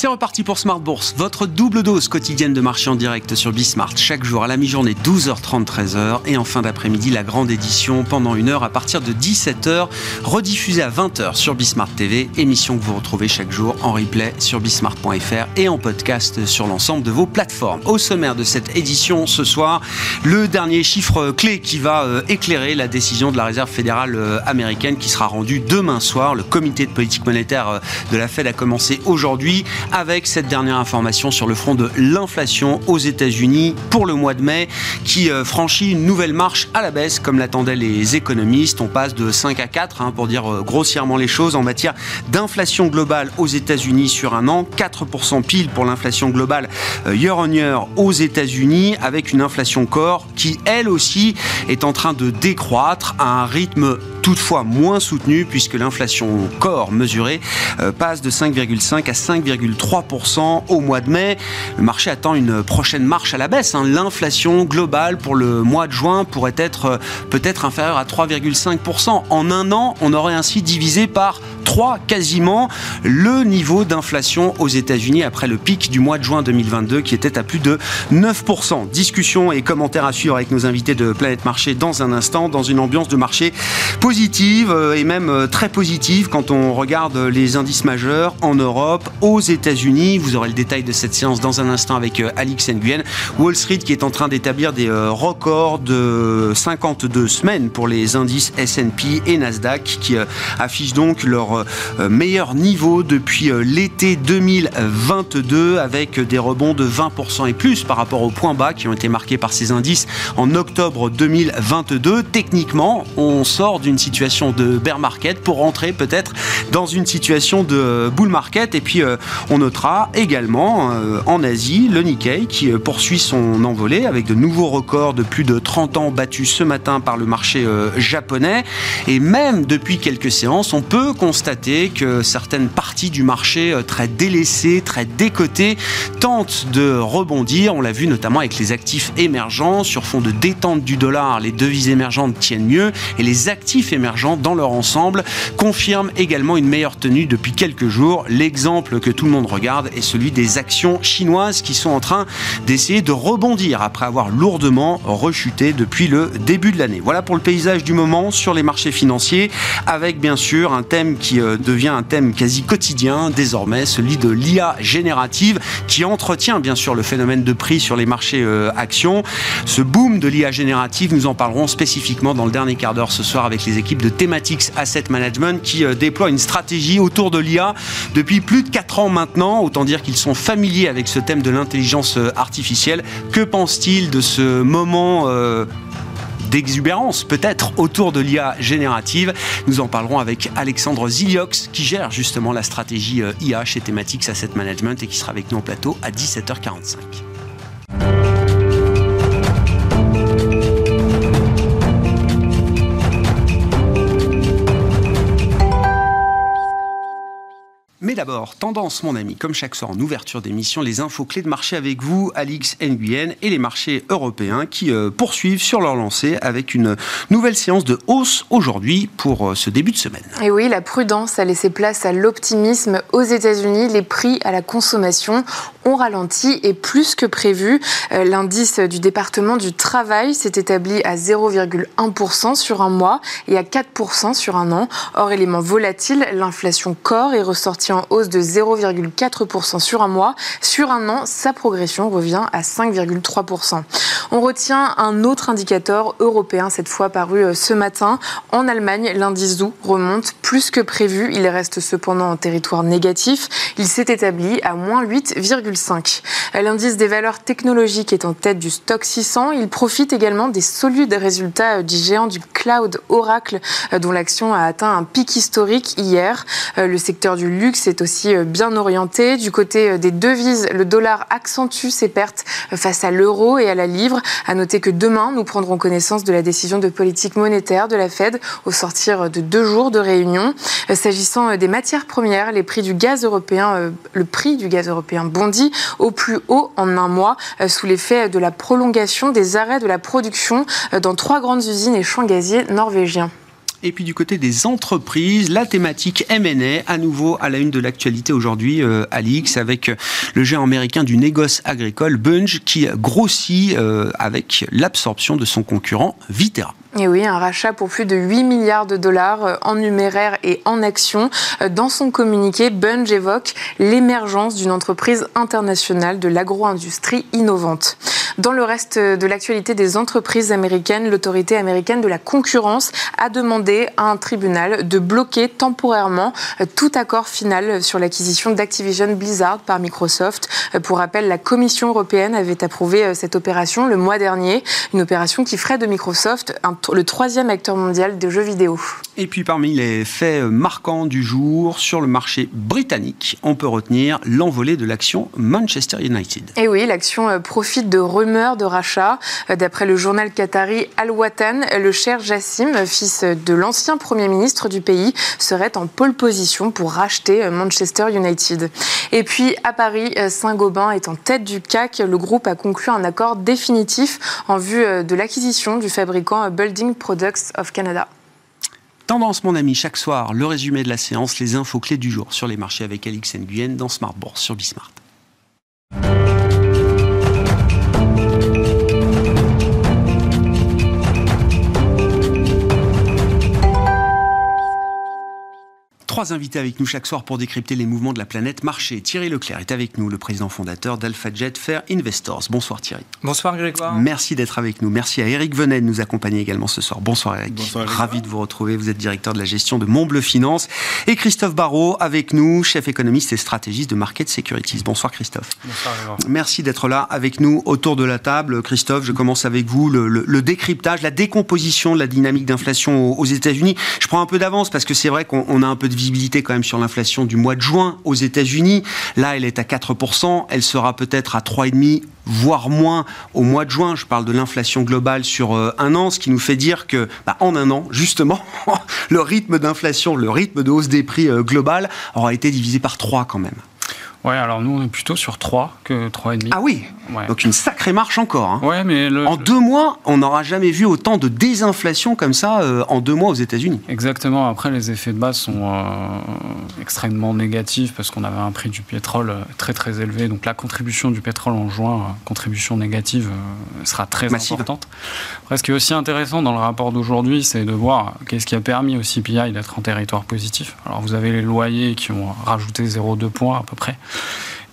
C'est reparti pour Smart Bourse, votre double dose quotidienne de marché en direct sur Bismart. Chaque jour à la mi-journée, 12h30, 13h. Et en fin d'après-midi, la grande édition pendant une heure à partir de 17h, rediffusée à 20h sur Bismart TV. Émission que vous retrouvez chaque jour en replay sur bismart.fr et en podcast sur l'ensemble de vos plateformes. Au sommaire de cette édition ce soir, le dernier chiffre clé qui va euh, éclairer la décision de la Réserve fédérale euh, américaine qui sera rendue demain soir. Le comité de politique monétaire euh, de la Fed a commencé aujourd'hui avec cette dernière information sur le front de l'inflation aux États-Unis pour le mois de mai qui euh, franchit une nouvelle marche à la baisse comme l'attendaient les économistes. On passe de 5 à 4 hein, pour dire euh, grossièrement les choses en matière d'inflation globale aux États-Unis sur un an, 4% pile pour l'inflation globale euh, year on year aux États-Unis avec une inflation corps qui elle aussi est en train de décroître à un rythme toutefois moins soutenu puisque l'inflation corps mesurée passe de 5,5 à 5,3% au mois de mai. Le marché attend une prochaine marche à la baisse. Hein. L'inflation globale pour le mois de juin pourrait être euh, peut-être inférieure à 3,5%. En un an, on aurait ainsi divisé par 3 quasiment le niveau d'inflation aux États-Unis après le pic du mois de juin 2022 qui était à plus de 9%. Discussion et commentaires à suivre avec nos invités de Planète Marché dans un instant, dans une ambiance de marché positive euh, et même euh, très positive quand on regarde les indices majeurs en Europe, aux États-Unis. Vous aurez le détail de cette séance dans un instant avec euh, Alix Nguyen. Wall Street qui est en train d'établir des records de 52 semaines pour les indices S&P et Nasdaq qui affichent donc leur meilleur niveau depuis l'été 2022 avec des rebonds de 20% et plus par rapport aux points bas qui ont été marqués par ces indices en octobre 2022. Techniquement, on sort d'une situation de bear market pour rentrer peut-être dans une situation de bull market. Et puis, euh, on notera également euh, en Asie le Nikkei qui euh, poursuit son envolée avec de nouveaux records de plus de 30 ans battus ce matin par le marché japonais. Et même depuis quelques séances, on peut constater que certaines parties du marché très délaissées, très décotées, tentent de rebondir. On l'a vu notamment avec les actifs émergents sur fond de détente du dollar. Les devises émergentes tiennent mieux et les actifs émergents dans leur ensemble confirment également une meilleure tenue depuis quelques jours. L'exemple que tout le monde regarde est celui des actions chinoises qui sont en train d'essayer de rebondir après avoir lourdement rechuté depuis le début de l'année. Voilà pour le paysage du moment sur les marchés financiers avec bien sûr un thème qui euh, devient un thème quasi quotidien désormais, celui de l'IA générative qui entretient bien sûr le phénomène de prix sur les marchés euh, actions. Ce boom de l'IA générative, nous en parlerons spécifiquement dans le dernier quart d'heure ce soir avec les équipes de Thematics Asset Management qui euh, déploient une stratégie autour de l'IA depuis plus de 4 ans maintenant. Autant dire qu'ils sont familiers avec ce thème de l'intelligence euh, artificielle. Que pense-t-il de ce moment euh, d'exubérance peut-être autour de l'IA générative? Nous en parlerons avec Alexandre Ziliox qui gère justement la stratégie IA chez Thematics Asset Management et qui sera avec nous en plateau à 17h45. D'abord, tendance, mon ami, comme chaque soir en ouverture d'émission, les infos clés de marché avec vous, Alix Nguyen, et les marchés européens qui euh, poursuivent sur leur lancée avec une nouvelle séance de hausse aujourd'hui pour euh, ce début de semaine. Et oui, la prudence a laissé place à l'optimisme aux États-Unis. Les prix à la consommation ont ralenti et plus que prévu. Euh, l'indice du département du travail s'est établi à 0,1% sur un mois et à 4% sur un an. Hors élément volatile, l'inflation corps est ressortie en hausse de 0,4% sur un mois. Sur un an, sa progression revient à 5,3%. On retient un autre indicateur européen, cette fois paru euh, ce matin. En Allemagne, l'indice doux remonte plus que prévu. Il reste cependant en territoire négatif. Il s'est établi à moins 8,5. L'indice des valeurs technologiques est en tête du stock 600. Il profite également des solides résultats euh, du géant du cloud Oracle, euh, dont l'action a atteint un pic historique hier. Le secteur du luxe est aussi bien orienté. Du côté des devises, le dollar accentue ses pertes face à l'euro et à la livre. À noter que demain, nous prendrons connaissance de la décision de politique monétaire de la Fed au sortir de deux jours de réunion. Euh, s'agissant euh, des matières premières, les prix du gaz européen, euh, le prix du gaz européen bondit au plus haut en un mois sous l'effet de la prolongation des arrêts de la production dans trois grandes usines et champs gaziers norvégiens. Et puis du côté des entreprises, la thématique M&A, à nouveau à la une de l'actualité aujourd'hui, euh, Alix, avec le géant américain du négoce agricole, Bunge, qui grossit euh, avec l'absorption de son concurrent Vitera. Et oui, un rachat pour plus de 8 milliards de dollars euh, en numéraire et en actions. Euh, dans son communiqué, Bunge évoque l'émergence d'une entreprise internationale de l'agro-industrie innovante. Dans le reste de l'actualité des entreprises américaines, l'autorité américaine de la concurrence a demandé à un tribunal de bloquer temporairement euh, tout accord final sur l'acquisition d'Activision Blizzard par Microsoft. Pour rappel, la Commission européenne avait approuvé cette opération le mois dernier, une opération qui ferait de Microsoft un le troisième acteur mondial de jeux vidéo. Et puis parmi les faits marquants du jour sur le marché britannique, on peut retenir l'envolée de l'action Manchester United. Et oui, l'action euh, profite de rumeurs de rachat. Euh, d'après le journal qatari Al Watan, le cher Jassim, fils de l'ancien Premier ministre du pays, serait en pole position pour racheter euh, Manchester United. Et puis à Paris, Saint-Gobain est en tête du CAC. Le groupe a conclu un accord définitif en vue de l'acquisition du fabricant Products of Canada. Tendance, mon ami, chaque soir, le résumé de la séance, les infos clés du jour sur les marchés avec Alix Nguyen dans Smart Bourse sur Bismart. Trois invités avec nous chaque soir pour décrypter les mouvements de la planète marché. Thierry Leclerc est avec nous, le président fondateur d'AlphaJet Fair Investors. Bonsoir Thierry. Bonsoir Grégoire. Merci d'être avec nous. Merci à Eric Venet de nous accompagner également ce soir. Bonsoir Eric. Bonsoir Ravi de vous retrouver. Vous êtes directeur de la gestion de Montbleu Finance. Et Christophe Barrault avec nous, chef économiste et stratégiste de Market Securities. Bonsoir Christophe. Bonsoir Grégoire. Merci d'être là avec nous autour de la table. Christophe, je commence avec vous. Le, décryptage, la décomposition de la dynamique d'inflation aux, aux États-Unis. Je prends un peu d'avance parce que c'est vrai qu'on a un peu de visibilité quand même sur l'inflation du mois de juin aux États-Unis. Là, elle est à 4%, elle sera peut-être à 3,5% voire moins au mois de juin. Je parle de l'inflation globale sur euh, un an, ce qui nous fait dire que bah, en un an, justement, le rythme d'inflation, le rythme de hausse des prix euh, global aura été divisé par 3 quand même. Ouais, alors nous, on est plutôt sur 3 que 3,5. Ah oui Donc une sacrée marche encore. Hein. Ouais, mais En deux mois, on n'aura jamais vu autant de désinflation comme ça euh, en deux mois aux États-Unis. Exactement. Après, les effets de base sont euh, extrêmement négatifs parce qu'on avait un prix du pétrole euh, très très élevé. Donc la contribution du pétrole en juin, contribution négative, sera très importante. Après, ce qui est aussi intéressant dans le rapport d'aujourd'hui, c'est de voir qu'est-ce qui a permis au CPI d'être en territoire positif. Alors vous avez les loyers qui ont rajouté 0,2 points à peu près.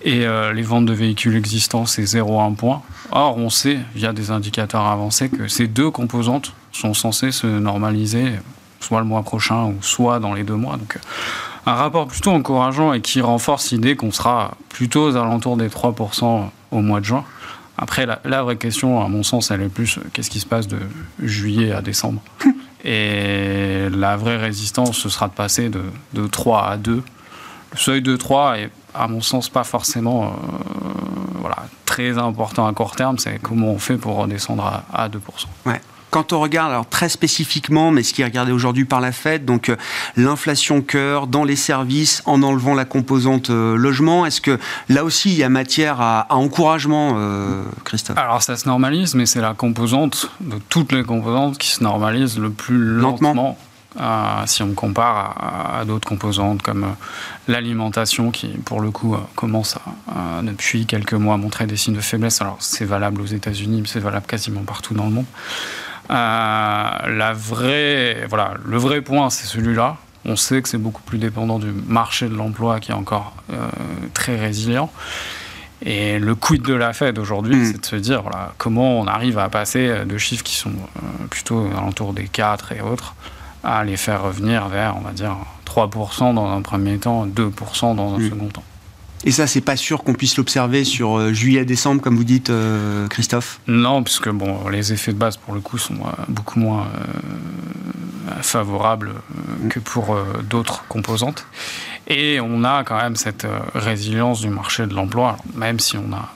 Et euh, les ventes de véhicules existants, c'est 0,1 point. Or, on sait, via des indicateurs avancés, que ces deux composantes sont censées se normaliser, soit le mois prochain ou soit dans les deux mois. Donc, un rapport plutôt encourageant et qui renforce l'idée qu'on sera plutôt aux alentours des 3% au mois de juin. Après, la, vraie question, à mon sens, elle est plus qu'est-ce qui se passe de juillet à décembre? Et la vraie résistance, ce sera de passer de, de 3 à 2. Le seuil de 3 est à mon sens, pas forcément euh, voilà, très important à court terme. C'est comment on fait pour redescendre à, 2%. Ouais quand on regarde, alors très spécifiquement, mais ce qui est regardé aujourd'hui par la Fed, donc euh, l'inflation cœur dans les services en enlevant la composante euh, logement, est-ce que là aussi il y a matière à, encouragement, Christophe? Alors ça se normalise, mais c'est la composante de toutes les composantes qui se normalise le plus lentement si on compare à, d'autres composantes comme euh, l'alimentation qui, pour le coup, euh, commence à, depuis quelques mois à montrer des signes de faiblesse. Alors c'est valable aux États-Unis, mais c'est valable quasiment partout dans le monde. la vraie, voilà, le vrai point, c'est celui-là. On sait que c'est beaucoup plus dépendant du marché de l'emploi qui est encore très résilient. Et le quid de la Fed aujourd'hui, hmm. c'est de se dire voilà, comment on arrive à passer de chiffres qui sont plutôt alentour des 4 et autres à les faire revenir vers, on va dire, 3% dans un premier temps, 2% dans un second temps. Et ça, c'est pas sûr qu'on puisse l'observer sur euh, juillet-décembre, comme vous dites, euh, Christophe? Non, puisque bon, les effets de base, pour le coup, sont euh, beaucoup moins favorables que pour d'autres composantes. Et on a quand même cette résilience du marché de l'emploi, même si on a,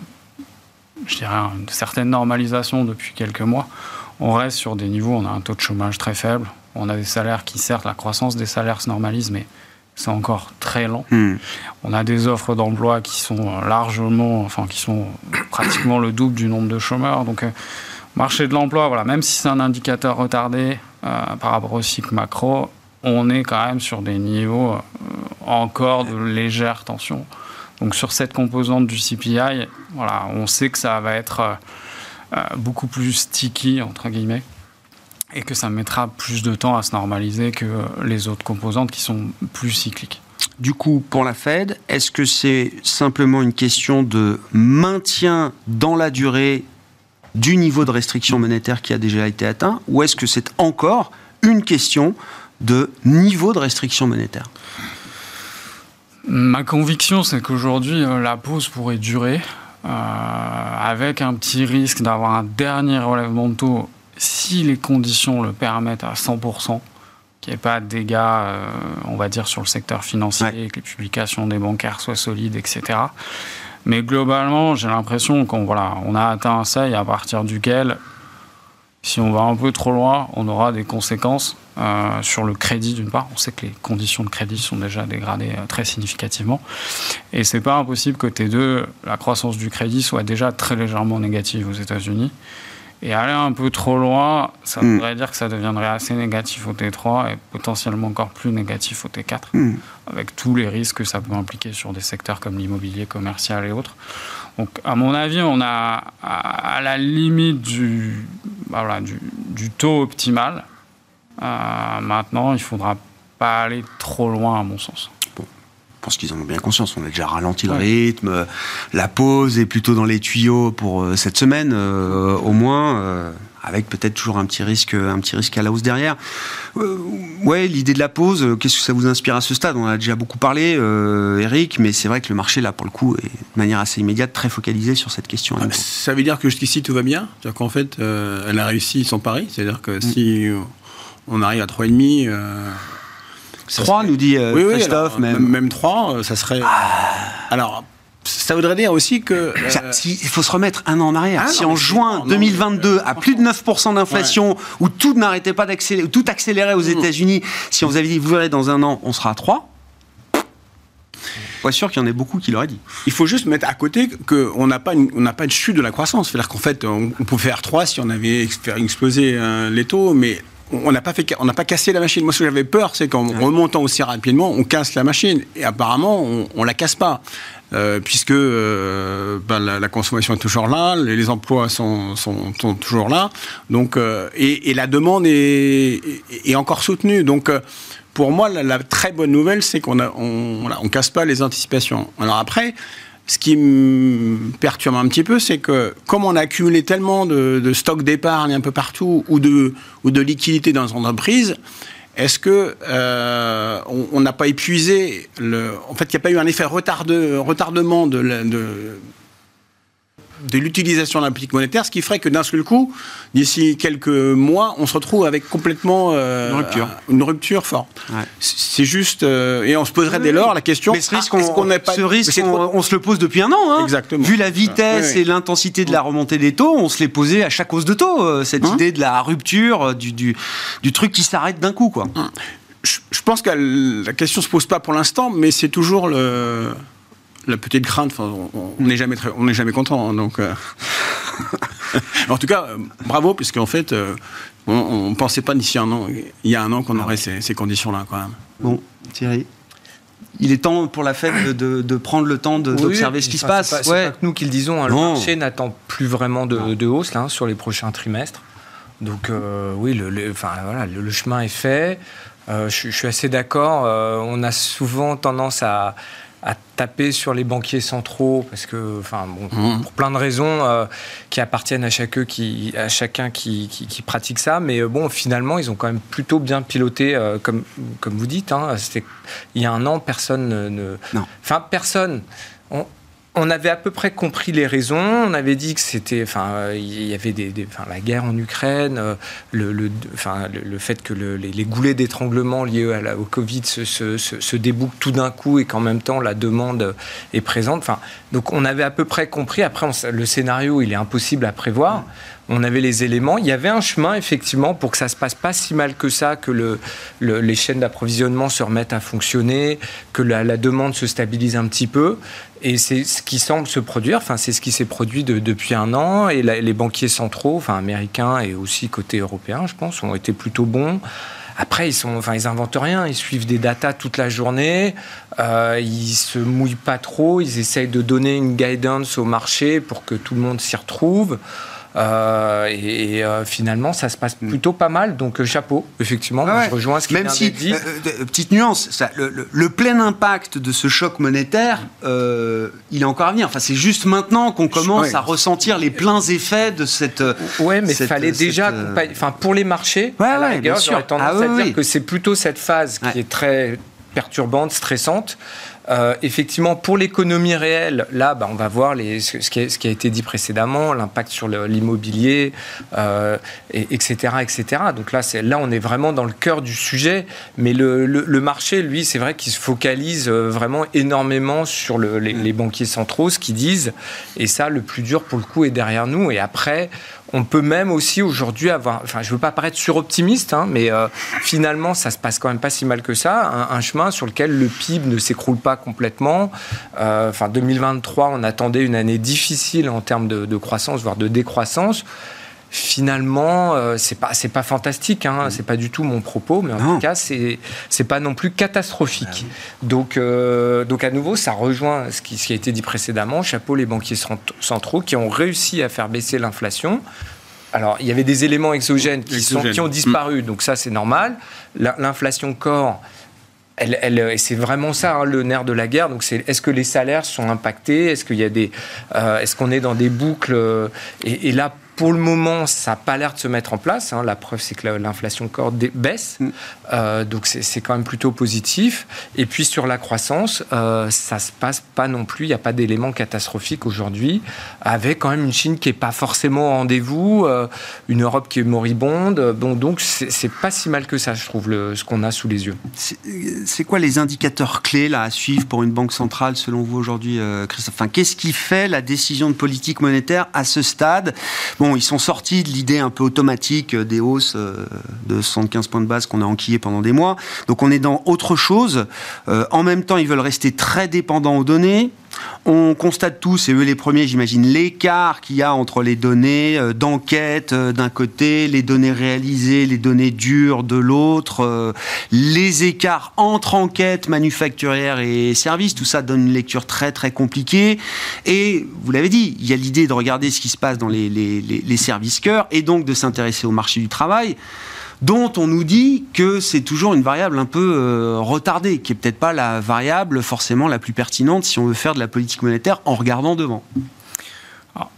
je dirais, une certaine normalisation depuis quelques mois. On reste sur des niveaux, on a un taux de chômage très faible, on a des salaires qui, certes, la croissance des salaires se normalise, mais c'est encore très lent. Hmm. On a des offres d'emploi qui sont largement, enfin, qui sont pratiquement le double du nombre de chômeurs. Donc, euh, marché de l'emploi, voilà, même si c'est un indicateur retardé, par rapport au cycle macro, on est quand même sur des niveaux encore de légère tension. Donc sur cette composante du CPI, voilà, on sait que ça va être beaucoup plus sticky, entre guillemets et que ça mettra plus de temps à se normaliser que les autres composantes qui sont plus cycliques. Du coup, pour la Fed, est-ce que c'est simplement une question de maintien dans la durée du niveau de restriction monétaire qui a déjà été atteint, ou est-ce que c'est encore une question de niveau de restriction monétaire? Ma conviction, c'est qu'aujourd'hui, euh, la pause pourrait durer, euh, avec un petit risque d'avoir un dernier relèvement de taux si les conditions le permettent à 100%, qu'il n'y ait pas de dégâts, euh, on va dire, sur le secteur financier, que les publications des bancaires soient solides, etc. Mais globalement, j'ai l'impression qu'on voilà, on a atteint un seuil à partir duquel, si on va un peu trop loin, on aura des conséquences euh, sur le crédit d'une part. On sait que les conditions de crédit sont déjà dégradées euh, très significativement. Et c'est pas impossible que T2, la croissance du crédit soit déjà très légèrement négative aux États-Unis. Et aller un peu trop loin, ça hmm. voudrait dire que ça deviendrait assez négatif au T3 et potentiellement encore plus négatif au T4, hmm. avec tous les risques que ça peut impliquer sur des secteurs comme l'immobilier commercial et autres. Donc, à mon avis, on a à la limite du, bah voilà, du, du, taux optimal. Euh, maintenant, il ne faudra pas aller trop loin, à mon sens. Je pense qu'ils en ont bien conscience. On a déjà ralenti le rythme. La pause est plutôt dans les tuyaux pour euh, cette semaine, euh, au moins, euh, avec peut-être toujours un petit risque, un petit risque à la hausse derrière. ouais, l'idée de la pause, qu'est-ce que ça vous inspire à ce stade? On en a déjà beaucoup parlé, Eric, mais c'est vrai que le marché, là, pour le coup, est de manière assez immédiate très focalisé sur cette question. Ah, ça veut dire que jusqu'ici tout va bien? C'est-à-dire qu'en fait, elle a réussi son pari? C'est-à-dire que mm. si on arrive à 3,5 3, nous dit euh, Christophe. même. même 3, euh, ça serait. Ah. Alors, ça voudrait dire aussi que. Euh, il faut se remettre un an en arrière. Ah si en juin 2022, à plus de 9% d'inflation, où tout n'arrêtait pas d'accélérer, tout accélérait aux mm. États-Unis, si on vous avait dit, vous verrez, dans un an, on sera à 3, pas sûr qu'il y en ait beaucoup qui l'auraient dit. Il faut juste mettre à côté qu'on n'a pas, une, pas de chute de la croissance. C'est-à-dire qu'en fait, on, pouvait faire 3 si on avait fait exploser les taux, mais on n'a pas fait, on n'a pas cassé la machine. Moi, ce que j'avais peur, c'est qu'en remontant aussi rapidement, on casse la machine. Et apparemment, on, on la casse pas. Euh, puisque euh, ben, la, consommation est toujours là, les, emplois sont, sont, toujours là, donc euh, et, la demande est, est, encore soutenue. Donc pour moi, la, la, très bonne nouvelle, c'est qu'on a, on, on casse pas les anticipations. Alors après, ce qui me perturbe un petit peu, c'est que comme on a accumulé tellement de, stocks d'épargne un peu partout ou de, ou de liquidités dans les entreprises, est-ce que euh, on n'a pas épuisé le, En fait, il n'y a pas eu un effet retard de, retardement de, de de l'utilisation de la politique monétaire, ce qui ferait que d'un seul coup, d'ici quelques mois, on se retrouve avec complètement euh, une, rupture. une rupture forte. C'est juste, euh, et on se poserait dès lors la question. Mais ce risque, on, pas, ce risque on, se le pose depuis un an. Hein. Exactement. Vu la vitesse et l'intensité de la remontée des taux, on se l'est posé à chaque hausse de taux. Euh, cette hein idée de la rupture, du, du, du truc qui s'arrête d'un coup, quoi. Je, pense que la question se pose pas pour l'instant, mais c'est toujours le la petite crainte, on n'est jamais, on n'est jamais content. Hein, donc, euh. en tout cas, euh, bravo, puisqu'en fait, euh, on ne pensait pas d'ici un an, il y a un an, qu'on aurait ces, conditions-là, quand même. Bon, Thierry il est temps pour la fête de, prendre le temps d'observer ce qui se passe. C'est pas, que nous qui le disons. Hein, le marché n'attend plus vraiment de, hausse là, sur les prochains trimestres. Donc oui, le, enfin, voilà, le, chemin est fait. je, suis assez d'accord. on a souvent tendance à, à taper sur les banquiers centraux parce que, enfin, bon, mmh. pour plein de raisons euh, qui appartiennent à, chacun qui, à chacun qui, qui, pratique ça. Mais euh, bon, finalement, ils ont quand même plutôt bien piloté, euh, comme, comme vous dites. Hein, il y a un an, personne ne. Enfin, personne. On, on avait à peu près compris les raisons. On avait dit que c'était, enfin, il y avait des, la guerre en Ukraine, euh, le, enfin, le, fait que les, goulets d'étranglement liés à la, au Covid se, débouquent tout d'un coup et qu'en même temps la demande est présente. Enfin, donc on avait à peu près compris. Après, le scénario, il est impossible à prévoir. On avait les éléments. Il y avait un chemin, effectivement, pour que ça se passe pas si mal que ça, que le, les chaînes d'approvisionnement se remettent à fonctionner, que la, demande se stabilise un petit peu. Et c'est ce qui semble se produire. Enfin, c'est ce qui s'est produit depuis un an. Et les banquiers centraux, enfin américains et aussi côté européen, je pense, ont été plutôt bons. Après, ils sont, enfin, ils inventent rien. Ils suivent des datas toute la journée. Euh, ils se mouillent pas trop. Ils essayent de donner une guidance au marché pour que tout le monde s'y retrouve. Euh, et, euh, finalement, ça se passe mm. plutôt pas mal. Donc, euh, chapeau, effectivement, je rejoins ce qui Même si, dit. petite nuance, ça, le, plein impact de ce choc monétaire, il est encore à venir. Enfin, c'est juste maintenant qu'on commence à ressentir les pleins effets de cette. Ouais, mais il fallait déjà. Enfin, pour les marchés, ouais, ouais, bien sûr. tendance ah à dire que c'est plutôt cette phase qui est très perturbante, stressante, euh, effectivement, pour l'économie réelle, là, bah, on va voir ce, qui a, été dit précédemment, l'impact sur l'immobilier, euh, etc., etc. Donc là, là, on est vraiment dans le cœur du sujet. Mais le, marché, lui, c'est vrai qu'il se focalise euh, vraiment énormément sur le, les, les, banquiers centraux, ce qu'ils disent. Et ça, le plus dur, pour le coup, est derrière nous. Et après, on peut même aussi aujourd'hui avoir, enfin, je veux pas paraître suroptimiste, hein, mais euh, finalement, ça se passe quand même pas si mal que ça. Un, chemin sur lequel le PIB ne s'écroule pas complètement. Euh, enfin, 2023, on attendait une année difficile en termes de croissance, voire de décroissance finalement, euh, c'est pas c'est pas fantastique, hein, c'est pas du tout mon propos, mais en tout cas, c'est c'est pas non plus catastrophique. Ah donc euh, donc à nouveau, ça rejoint ce qui, ce qui a été dit précédemment. Chapeau les banquiers centraux qui ont réussi à faire baisser l'inflation. Alors, il y avait des éléments exogènes qui, Sont, qui ont disparu, donc ça, c'est normal. L'inflation corps, elle, elle, c'est vraiment ça hein, le nerf de la guerre. Donc, c'est est-ce que les salaires sont impactés? Est-ce qu'il y a des, euh, est-ce qu'on est dans des boucles et, et, là, pour le moment, ça n'a pas l'air de se mettre en place. Hein. La preuve, c'est que l'inflation corps baisse. Mm. Euh, donc, c'est quand même plutôt positif. Et puis, sur la croissance, euh, ça ne se passe pas non plus. Il n'y a pas d'éléments catastrophiques aujourd'hui. Avec quand même une Chine qui n'est pas forcément au rendez-vous, euh, une Europe qui est moribonde. Bon, donc, c'est pas si mal que ça, je trouve, le, ce qu'on a sous les yeux. C'est quoi les indicateurs clés là, à suivre pour une banque centrale, selon vous, aujourd'hui, Christophe? Enfin, Qu'est-ce qui fait la décision de politique monétaire à ce stade? Bon, ils sont sortis de l'idée un peu automatique des hausses euh, de 75 points de base qu'on a enquillé pendant des mois. Donc on est dans autre chose. Euh, en même temps, ils veulent rester très dépendants aux données. On constate tous, et eux les premiers, j'imagine, l'écart qu'il y a entre les données euh, d'enquête euh, d'un côté, les données réalisées, les données dures de l'autre, euh, les écarts entre enquête manufacturière et services, tout ça donne une lecture très très compliquée. Et vous l'avez dit, il y a l'idée de regarder ce qui se passe dans les, les services cœurs et donc de s'intéresser au marché du travail dont on nous dit que c'est toujours une variable un peu euh, retardée, qui est peut-être pas la variable forcément la plus pertinente si on veut faire de la politique monétaire en regardant devant. Ah,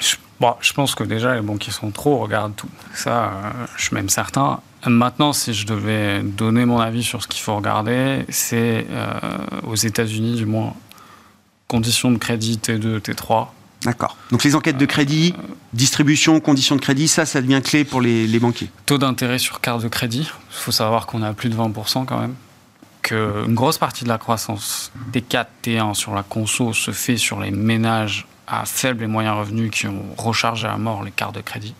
je, je pense que déjà les banquiers centraux regardent tout. Ça, euh, je suis même certain. Maintenant, si je devais donner mon avis sur ce qu'il faut regarder, c'est euh, aux États-Unis, du moins, conditions de crédit T2, T3 D'accord. Donc les enquêtes de crédit, distribution, conditions de crédit, ça, ça devient clé pour les, banquiers. Taux d'intérêt sur carte de crédit. Il faut savoir qu'on a plus de 20% quand même. Qu'une grosse partie de la croissance des 4 T1 sur la conso se fait sur les ménages à faible et moyen revenus qui ont rechargé à mort les cartes de crédit.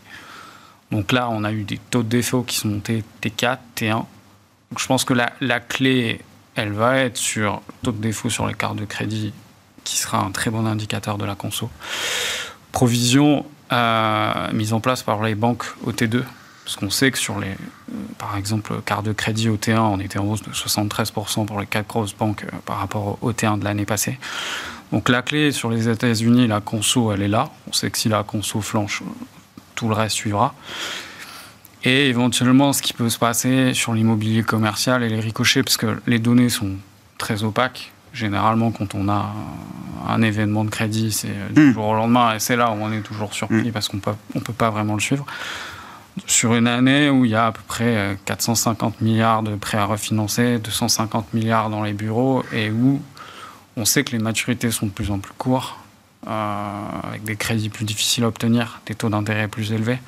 Donc là, on a eu des taux de défaut qui sont montés T4, T1. Donc je pense que la, la clé, elle va être sur taux de défaut sur les cartes de crédit qui sera un très bon indicateur de la conso. Provision euh, mise en place par les banques au T2, parce qu'on sait que sur les, euh, par exemple, carte de crédit au T1, on était en hausse de 73% pour les quatre grosses banques euh, par rapport au T1 de l'année passée. Donc la clé sur les États-Unis, la conso, elle est là. On sait que si la conso flanche, tout le reste suivra. Et éventuellement, ce qui peut se passer sur l'immobilier commercial et les ricochets, parce que les données sont très opaques. Généralement, quand on a un événement de crédit, c'est du hmm. jour au lendemain, et c'est là où on est toujours surpris hmm. parce qu'on ne peut pas vraiment le suivre. Sur une année où il y a à peu près 450 euh, milliards de prêts à refinancer, 250 milliards dans les bureaux, et où on sait que les maturités sont de plus en plus courtes, euh, avec des crédits plus difficiles à obtenir, des taux d'intérêt plus élevés.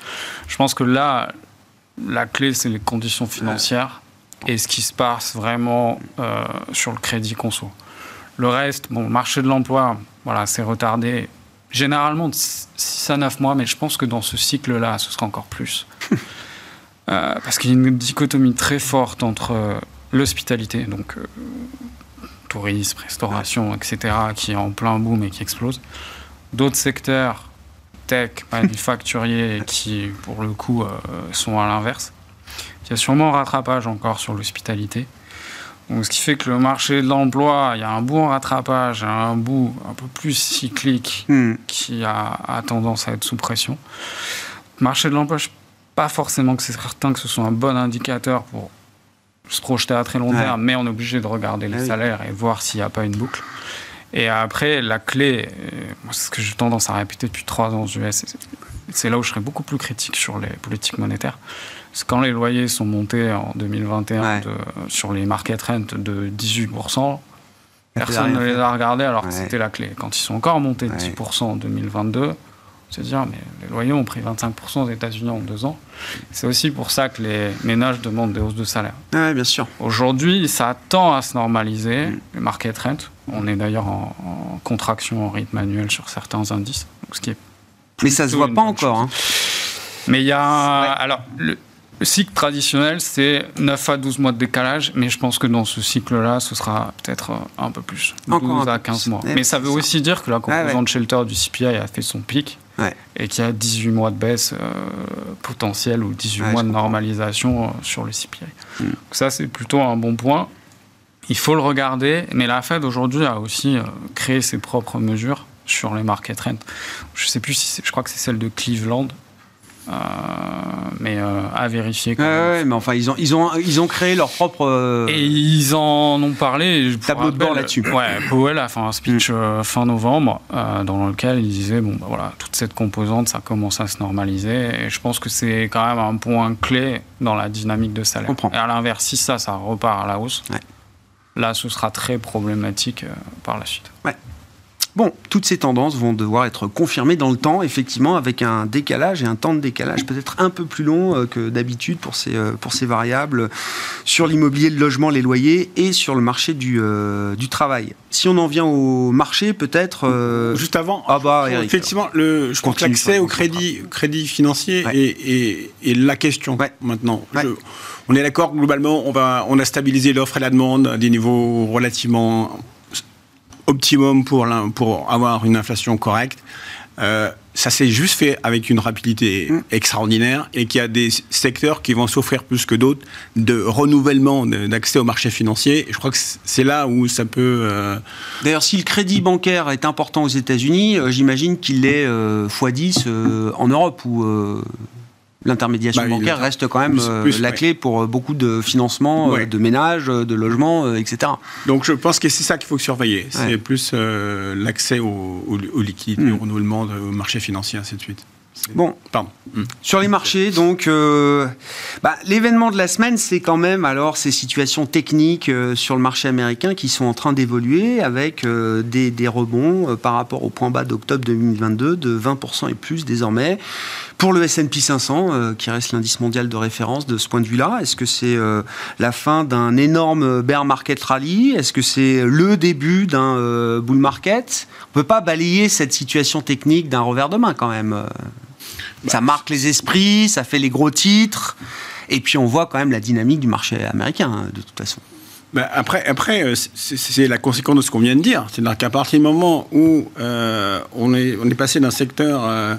Je pense que là, la clé, c'est les conditions financières et ce qui se passe vraiment euh, sur le crédit conso. Le reste, bon, le marché de l'emploi, voilà, c'est retardé. généralement de 6 à 9 mois, mais je pense que dans ce cycle-là, ce sera encore plus. Euh, parce qu'il y a une dichotomie très forte entre euh, l'hospitalité, donc euh, tourisme, restauration, etc., qui est en plein boom et qui explose. D'autres secteurs, tech, manufacturiers, qui pour le coup sont à l'inverse. Il y a sûrement un rattrapage encore sur l'hospitalité. Donc, ce qui fait que le marché de l'emploi, il y a un bout en rattrapage, un bout un peu plus cyclique hmm. qui a, a, tendance à être sous pression. Le marché de l'emploi, je pas forcément que c'est certain que ce soit un bon indicateur pour se projeter à très long terme, mais on est obligé de regarder les ah salaires et voir s'il n'y a pas une boucle. Et après, la clé, c'est ce que j'ai tendance à répéter depuis trois ans aux US, c'est là où je serais beaucoup plus critique sur les politiques monétaires. C'est quand les loyers sont montés en 2021 sur les market rent de 18%, personne ne les a regardés alors que c'était la clé. Quand ils sont encore montés de 10% en 2022, se dire, mais les loyers ont pris 25% aux États-Unis en deux ans. C'est aussi pour ça que les ménages demandent des hausses de salaire. Oui, bien sûr. Aujourd'hui, ça tend à se normaliser, mm. le market rent. On est d'ailleurs en, contraction en rythme annuel sur certains indices. ce qui est mais ça se voit pas encore. Hein. Mais il y a. Alors, le, cycle traditionnel, c'est 9 à 12 mois de décalage, mais je pense que dans ce cycle-là, ce sera peut-être un peu plus. 12 à 15 mois. Mais ça veut aussi dire que la composante shelter du CPI a fait son pic et qu'il y a 18 mois de baisse euh, potentielle ou 18 mois de normalisation euh, sur le CPI. Mm. ça, c'est plutôt un bon point. Il faut le regarder, mais la Fed aujourd'hui a aussi euh, créé ses propres mesures sur les market rent. Je sais plus si je crois que c'est celle de Cleveland euh, mais euh, à vérifier. ouais, mais enfin, ils ont, ils, ont, ils ont créé leur propre. Euh, et ils en ont parlé. Tableau de bord là-dessus. Ouais, Powell a fait un speech mm. fin novembre dans lequel il disait bon, bah, voilà, toute cette composante, ça commence à se normaliser. Et je pense que c'est quand même un point clé dans la dynamique de salaire. Et à l'inverse, si ça, ça repart à la hausse, là, ce sera très problématique par la suite. Ouais. Bon, toutes ces tendances vont devoir être confirmées dans le temps, effectivement, avec un décalage et un temps de décalage peut-être un peu plus long euh, que d'habitude pour ces, euh, pour ces variables sur l'immobilier, le logement, les loyers et sur le marché du, euh, du travail. Si on en vient au marché, peut-être. Juste avant, ah bah, effectivement, le, je pense que l'accès au crédit, crédit financier est, la question maintenant. on est d'accord, globalement, on, va, on a stabilisé l'offre et la demande à des niveaux relativement optimum pour, pour avoir une inflation correcte. Euh, ça s'est juste fait avec une rapidité mm. extraordinaire et qu'il y a des secteurs qui vont souffrir plus que d'autres de renouvellement d'accès au marché financier. Et je crois que c'est là où ça peut. Euh, D'ailleurs, si le crédit bancaire est important aux États-Unis, euh, j'imagine qu'il est x10 en Europe ou L'intermédiation bah, bancaire reste quand même euh, la clé pour euh, beaucoup de financements, euh, de ménages, de logements, etc. Donc je pense que c'est ça qu'il faut surveiller. C'est plus l'accès aux, liquidités, mm. au renouvellement au marché financier, ainsi de suite. Bon, pardon. Hmm. Sur les marchés, donc, euh, bah, l'événement de la semaine, c'est quand même alors ces situations techniques euh, sur le marché américain qui sont en train d'évoluer avec euh, des, des, rebonds par rapport au point bas d'octobre 2022 de 20% et plus désormais. Pour le S&P 500, qui reste l'indice mondial de référence de ce point de vue-là, est-ce que c'est la fin d'un énorme bear market rally? Est-ce que c'est le début d'un bull market? On ne peut pas balayer cette situation technique d'un revers de main quand même. Ça marque les esprits, ça fait les gros titres. Et puis on voit quand même la dynamique du marché américain, hein, de toute façon. Ben, après, après euh, c'est la conséquence de ce qu'on vient de dire. C'est-à-dire qu'à partir du moment où euh, on, est, on est passé d'un secteur euh,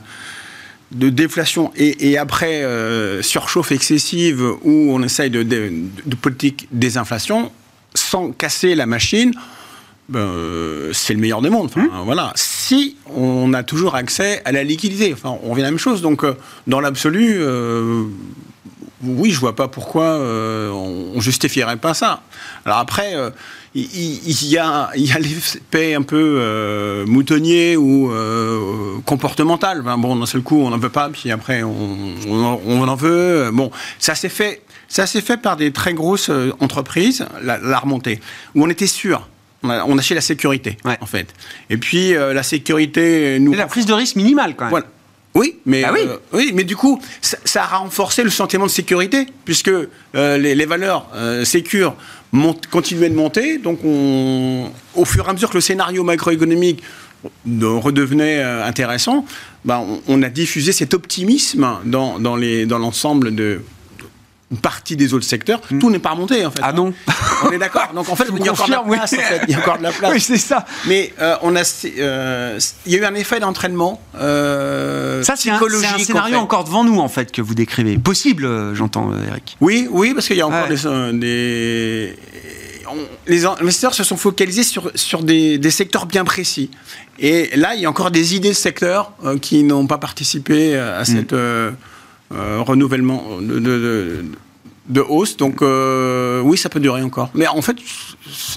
de déflation et, après surchauffe excessive où on essaye de, de, de politique désinflation, sans casser la machine, ben, euh, c'est le meilleur des mondes. Enfin, mmh. Voilà. Si on a toujours accès à la liquidité, enfin, on vient à la même chose. Donc, euh, dans l'absolu, euh, oui, je vois pas pourquoi on, justifierait pas ça. Alors après, il, y a, il y a l'effet un peu moutonnier ou comportemental. bon, d'un seul coup, on n'en veut pas, puis après, on, on en veut. Bon, ça s'est fait. Ça s'est fait par des très grosses entreprises, la, la remontée, où on était sûr on a, on la sécurité, en fait. Et puis, euh, la sécurité... Nous... la prise de risque minimale, quand même. Oui, mais, ah euh, oui. mais du coup, ça, a renforcé le sentiment de sécurité, puisque euh, les, valeurs sécures continuaient de monter. Donc, on, au fur et à mesure que le scénario macroéconomique redevenait intéressant, ben, on, a diffusé cet optimisme dans, dans l'ensemble de une partie des autres secteurs, hmm. tout n'est pas remonté en fait. Ah non On est d'accord. Donc en fait, il y a encore de la place. En fait. Il y a encore de la place. oui, c'est ça. Mais euh, on a, euh, il y a eu un effet d'entraînement euh, ça, c'est un, un, scénario encore devant nous en fait que vous décrivez. Possible, j'entends, Eric. Oui, oui, parce qu'il y a encore des, les investisseurs se sont focalisés sur, sur des, des, secteurs bien précis. Et là, il y a encore des idées de secteurs qui n'ont pas participé à hmm. cette. Euh, renouvellement de, de, hausse. Donc euh, oui, ça peut durer encore. Mais en fait,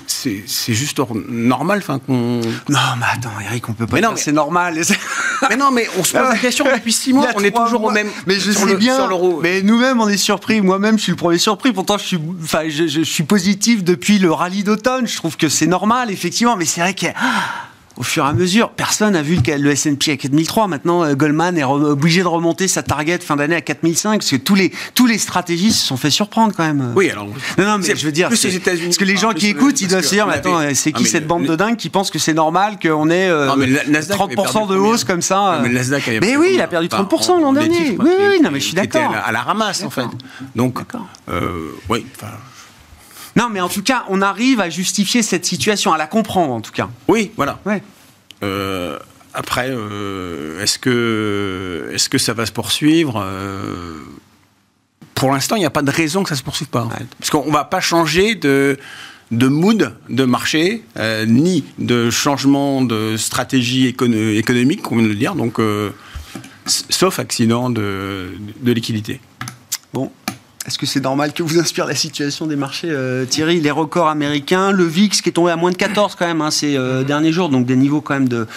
c'est juste normal enfin qu'on... Non, mais attends, Eric, on peut pas mais non, c'est normal. mais non, mais on se pose la question depuis six mois, on est toujours au même... Mais je sais bien, mais nous-mêmes, on est surpris. Moi-même, je suis le premier surpris. Pourtant, je suis, enfin, je, je suis positif depuis le rallye d'automne. Je trouve que c'est normal, effectivement. Mais c'est vrai que au fur et à mesure. Personne n'a vu le S&P à 4003. Maintenant, euh, Goldman est obligé de remonter sa target fin d'année à 4005 parce que tous les tous les stratégistes se sont fait surprendre quand même. Oui, alors. Non, non mais je veux dire, parce que les gens qui écoutent, ils doivent se dire, mais attends, c'est qui cette bande de dingues qui pense que c'est normal qu'on ait 30% de hausse comme ça Mais, mais oui, il a perdu 30% l'an dernier. Oui, oui, non, mais je suis d'accord. À la ramasse en fait. Donc, euh, oui. Non, mais en tout cas, on arrive à justifier cette situation, à la comprendre en tout cas. Oui, voilà. Ouais. Euh, après, euh, est-ce que, est que ça va se poursuivre euh, Pour l'instant, il n'y a pas de raison que ça ne se poursuive pas. Parce qu'on ne va pas changer de, de mood de marché, ni de changement de stratégie économique, on vient de le dire, donc, sauf accident de, de liquidité. Bon, est-ce que c'est normal que vous inspire la situation des marchés, euh, Thierry? Les records américains, le VIX qui est tombé à moins de 14 quand même hein, ces euh, derniers jours, donc des niveaux quand même de,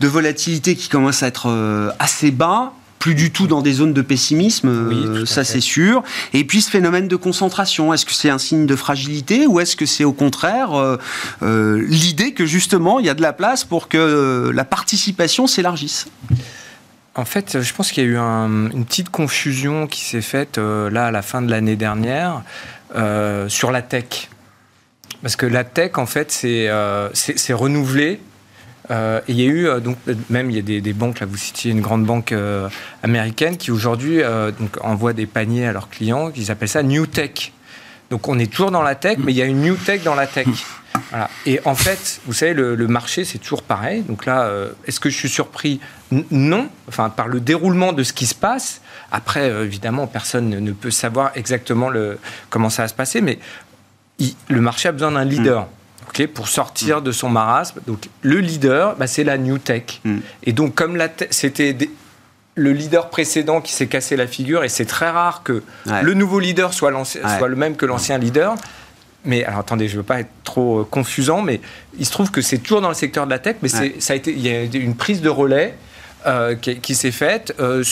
volatilité qui commencent à être euh, assez bas. Plus du tout dans des zones de pessimisme, ça c'est sûr. Et puis ce phénomène de concentration, est-ce que c'est un signe de fragilité ou est-ce que c'est au contraire l'idée que justement il y a de la place pour que la participation s'élargisse? En fait, je pense qu'il y a eu une petite confusion qui s'est faite euh, là à la fin de l'année dernière euh, sur la tech. Parce que la tech, en fait, c'est euh, renouvelé. et il y a eu, donc, même il y a des, des, banques, là vous citiez une grande banque américaine qui aujourd'hui envoie des paniers à leurs clients, ils appellent ça New Tech. Donc on est toujours dans la tech, mais il y a une New Tech dans la tech. Et en fait, vous savez, le, marché, c'est toujours pareil. Donc là, euh, est-ce que je suis surpris? Non. Enfin, par le déroulement de ce qui se passe. Après, euh, évidemment, personne ne, peut savoir exactement le, comment ça va se passer, mais le marché a besoin d'un leader. Mm. ok, pour sortir de son marasme. Donc, le leader, bah, c'est la New Tech. Mm. Et donc, comme c'était le leader précédent qui s'est cassé la figure, et c'est très rare que le nouveau leader soit, soit le même que l'ancien leader, mais alors attendez, je ne veux pas être trop euh, confusant, mais il se trouve que c'est toujours dans le secteur de la tech, mais ça a été, il y a une prise de relais euh, qui, s'est faite euh,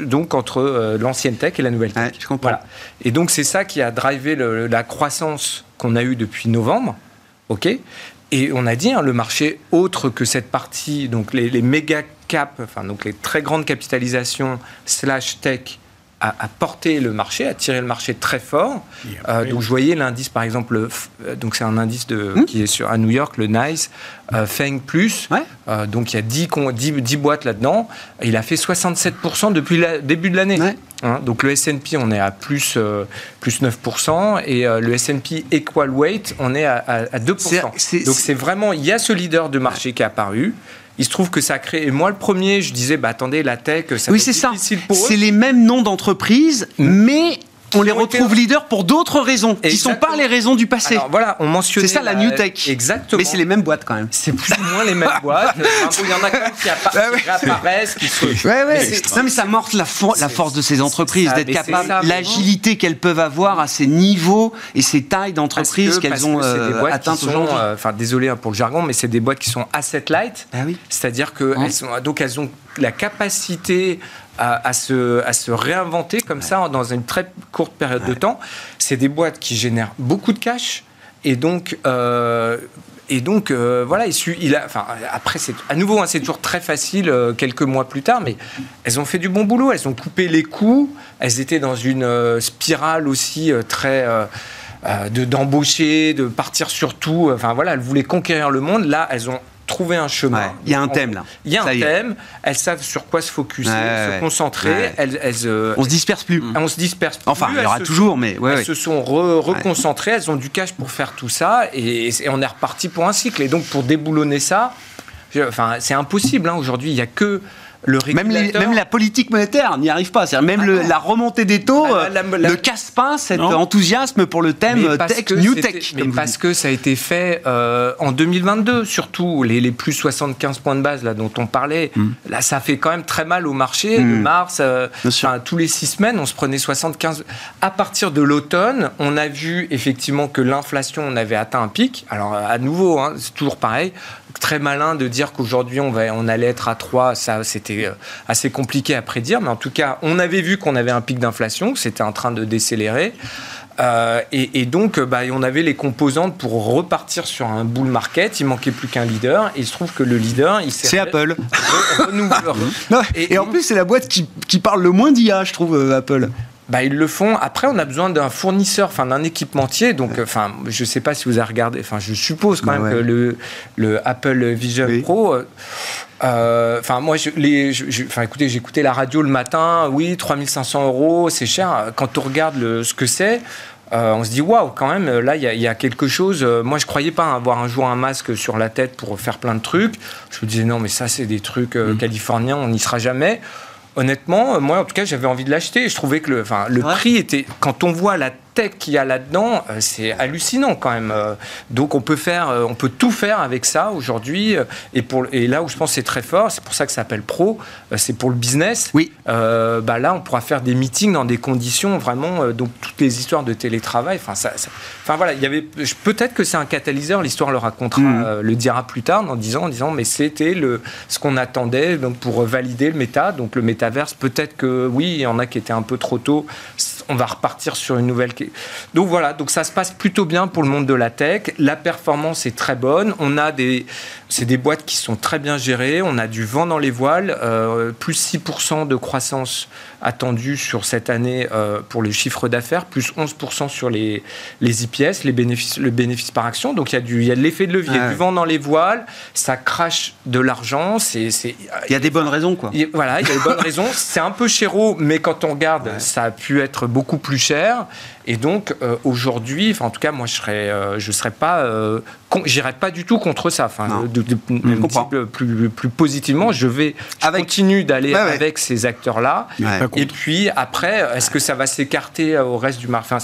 donc entre l'ancienne tech et la nouvelle tech. Voilà. Et donc c'est ça qui a drivé la croissance qu'on a eue depuis novembre, ok? Et on a dit hein, le marché autre que cette partie, donc les, les méga cap, enfin donc les très grandes capitalisations slash tech à, porter le marché, à tirer le marché très fort. Euh, donc je voyais l'indice par exemple, euh, donc c'est un indice de, hmm? qui est sur à New York, le Nice euh, Feng Plus. Euh, donc il y a 10, 10, 10 boîtes là-dedans. Il a fait 67% depuis le début de l'année. Hein, donc le S&P on est à plus, plus 9% et le S&P Equal Weight on est à, à 2%. donc c'est vraiment, il y a ce leader de marché qui est apparu. Il se trouve que ça crée. Et moi, le premier, je disais, bah attendez, la tech, ça oui, c'est ça. C'est les mêmes noms d'entreprise, mm. mais on les retrouve leaders pour d'autres raisons, qui ne sont pas les raisons du passé. Alors voilà, on mentionnait. C'est ça la, New Tech. Exactement. Mais c'est les mêmes boîtes quand même. C'est plus ou moins les mêmes boîtes. Il y en a qui, apparaissent, qui se. Ouais, ouais. Non, mais ça montre la, la force de ces entreprises, d'être capables, l'agilité qu'elles peuvent avoir à ces niveaux et ces tailles d'entreprise qu'elles ont euh, atteintes aujourd'hui. Euh, enfin, désolé hein, pour le jargon, mais c'est des boîtes qui sont asset light. Ah oui. C'est-à-dire que donc elles ont la capacité à, se, à se réinventer comme ça dans une très courte période de temps. C'est des boîtes qui génèrent beaucoup de cash et donc. Euh, et donc, euh, voilà, il, il a, enfin, après, c'est, à nouveau, hein, c'est toujours très facile euh, quelques mois plus tard, mais elles ont fait du bon boulot, elles ont coupé les coûts, elles étaient dans une spirale aussi très. de, d'embaucher, de partir sur tout. Enfin voilà, elles voulaient conquérir le monde. Là, elles ont trouver un chemin. Il y a un thème là. Il y a un thème. Elles savent sur quoi se focuser, se concentrer. Elles, euh, on se disperse plus. On se disperse plus. Enfin, il y aura toujours, mais elles se sont reconcentrées. Elles ont du cash pour faire tout ça, et, on est reparti pour un cycle. Et donc pour déboulonner ça, enfin, c'est impossible. Hein. Aujourd'hui, il n'y a que même, même, la politique monétaire n'y arrive pas. C'est-à-dire même ah la remontée des taux bah, ne casse pas cet enthousiasme pour le thème tech, new tech. Mais parce que ça a été fait euh, en 2022, surtout les, les, plus 75 points de base là dont on parlait. Hmm. Là, ça fait quand même très mal au marché. Hmm. De mars, euh, tous les six semaines, on se prenait 75. À partir de l'automne, on a vu effectivement que l'inflation, on avait atteint un pic. Alors à nouveau, hein, c'est toujours pareil très malin de dire qu'aujourd'hui on, on allait être à 3, ça c'était euh, assez compliqué à prédire, mais en tout cas on avait vu qu'on avait un pic d'inflation, que c'était en train de décélérer. Euh, et, donc, bah, on avait les composantes pour repartir sur un bull market. Il manquait plus qu'un leader. Et il se trouve que le leader, il c'est Apple. et, en plus, c'est la boîte qui, qui parle le moins d'IA, je trouve, euh, Apple bah, ils le font. Après, on a besoin d'un fournisseur, enfin d'un équipementier. Donc, enfin, je ne sais pas si vous avez regardé. Enfin, je suppose quand même que le, le, Apple Vision Pro. Euh, euh, enfin, moi, je, les, enfin, écoutez, j'ai écouté la radio le matin. Oui, 3500 euros, c'est cher. Quand on regarde le, ce que c'est. Euh, on se dit waouh quand même là il y, y, a quelque chose moi je croyais pas avoir un jour un masque sur la tête pour faire plein de trucs je me disais non mais ça c'est des trucs mm. californiens on n'y sera jamais honnêtement, moi en tout cas, j'avais envie de l'acheter. Je trouvais que le, enfin, le prix était, quand on voit la tech qu'il y a là-dedans, euh, c'est hallucinant quand même. Euh. Donc on peut faire, euh, on peut tout faire avec ça aujourd'hui. Et, pour, et là où je pense c'est très fort, c'est pour ça que ça s'appelle pro, c'est pour le business. Oui. bah là, on pourra faire des meetings dans des conditions vraiment, donc toutes les histoires de télétravail. Enfin, ça, enfin voilà, il y avait peut-être que c'est un catalyseur. L'histoire le racontera, mm. le dira plus tard en disant, en disant, mais c'était le ce qu'on attendait donc pour valider le méta, donc le métaverse. Peut-être que oui, il y en a qui étaient un peu trop tôt. On va repartir sur une nouvelle donc voilà, donc ça se passe plutôt bien pour le monde de la tech. La performance est très bonne. On a des, c'est des boîtes qui sont très bien gérées. On a du vent dans les voiles, euh, plus 6% de croissance attendue sur cette année euh, pour le chiffre d'affaires, plus 11% sur les, les IPS, les bénéfices, le bénéfice par action. Donc il y a, du, il y a de l'effet de levier, du vent dans les voiles, ça crache de l'argent. C'est, il y a des bonnes raisons, quoi. voilà, il y a des bonnes raisons. C'est un peu chéro, mais quand on regarde, ça a pu être beaucoup plus cher. Et donc euh, aujourd'hui, enfin en tout cas moi je serais, euh, je serais pas, euh, j'irais pas du tout contre ça. Enfin, de, plus, plus positivement, je vais, je continue d'aller avec ces acteurs là. Et puis après, est-ce que ça va s'écarter au reste du marché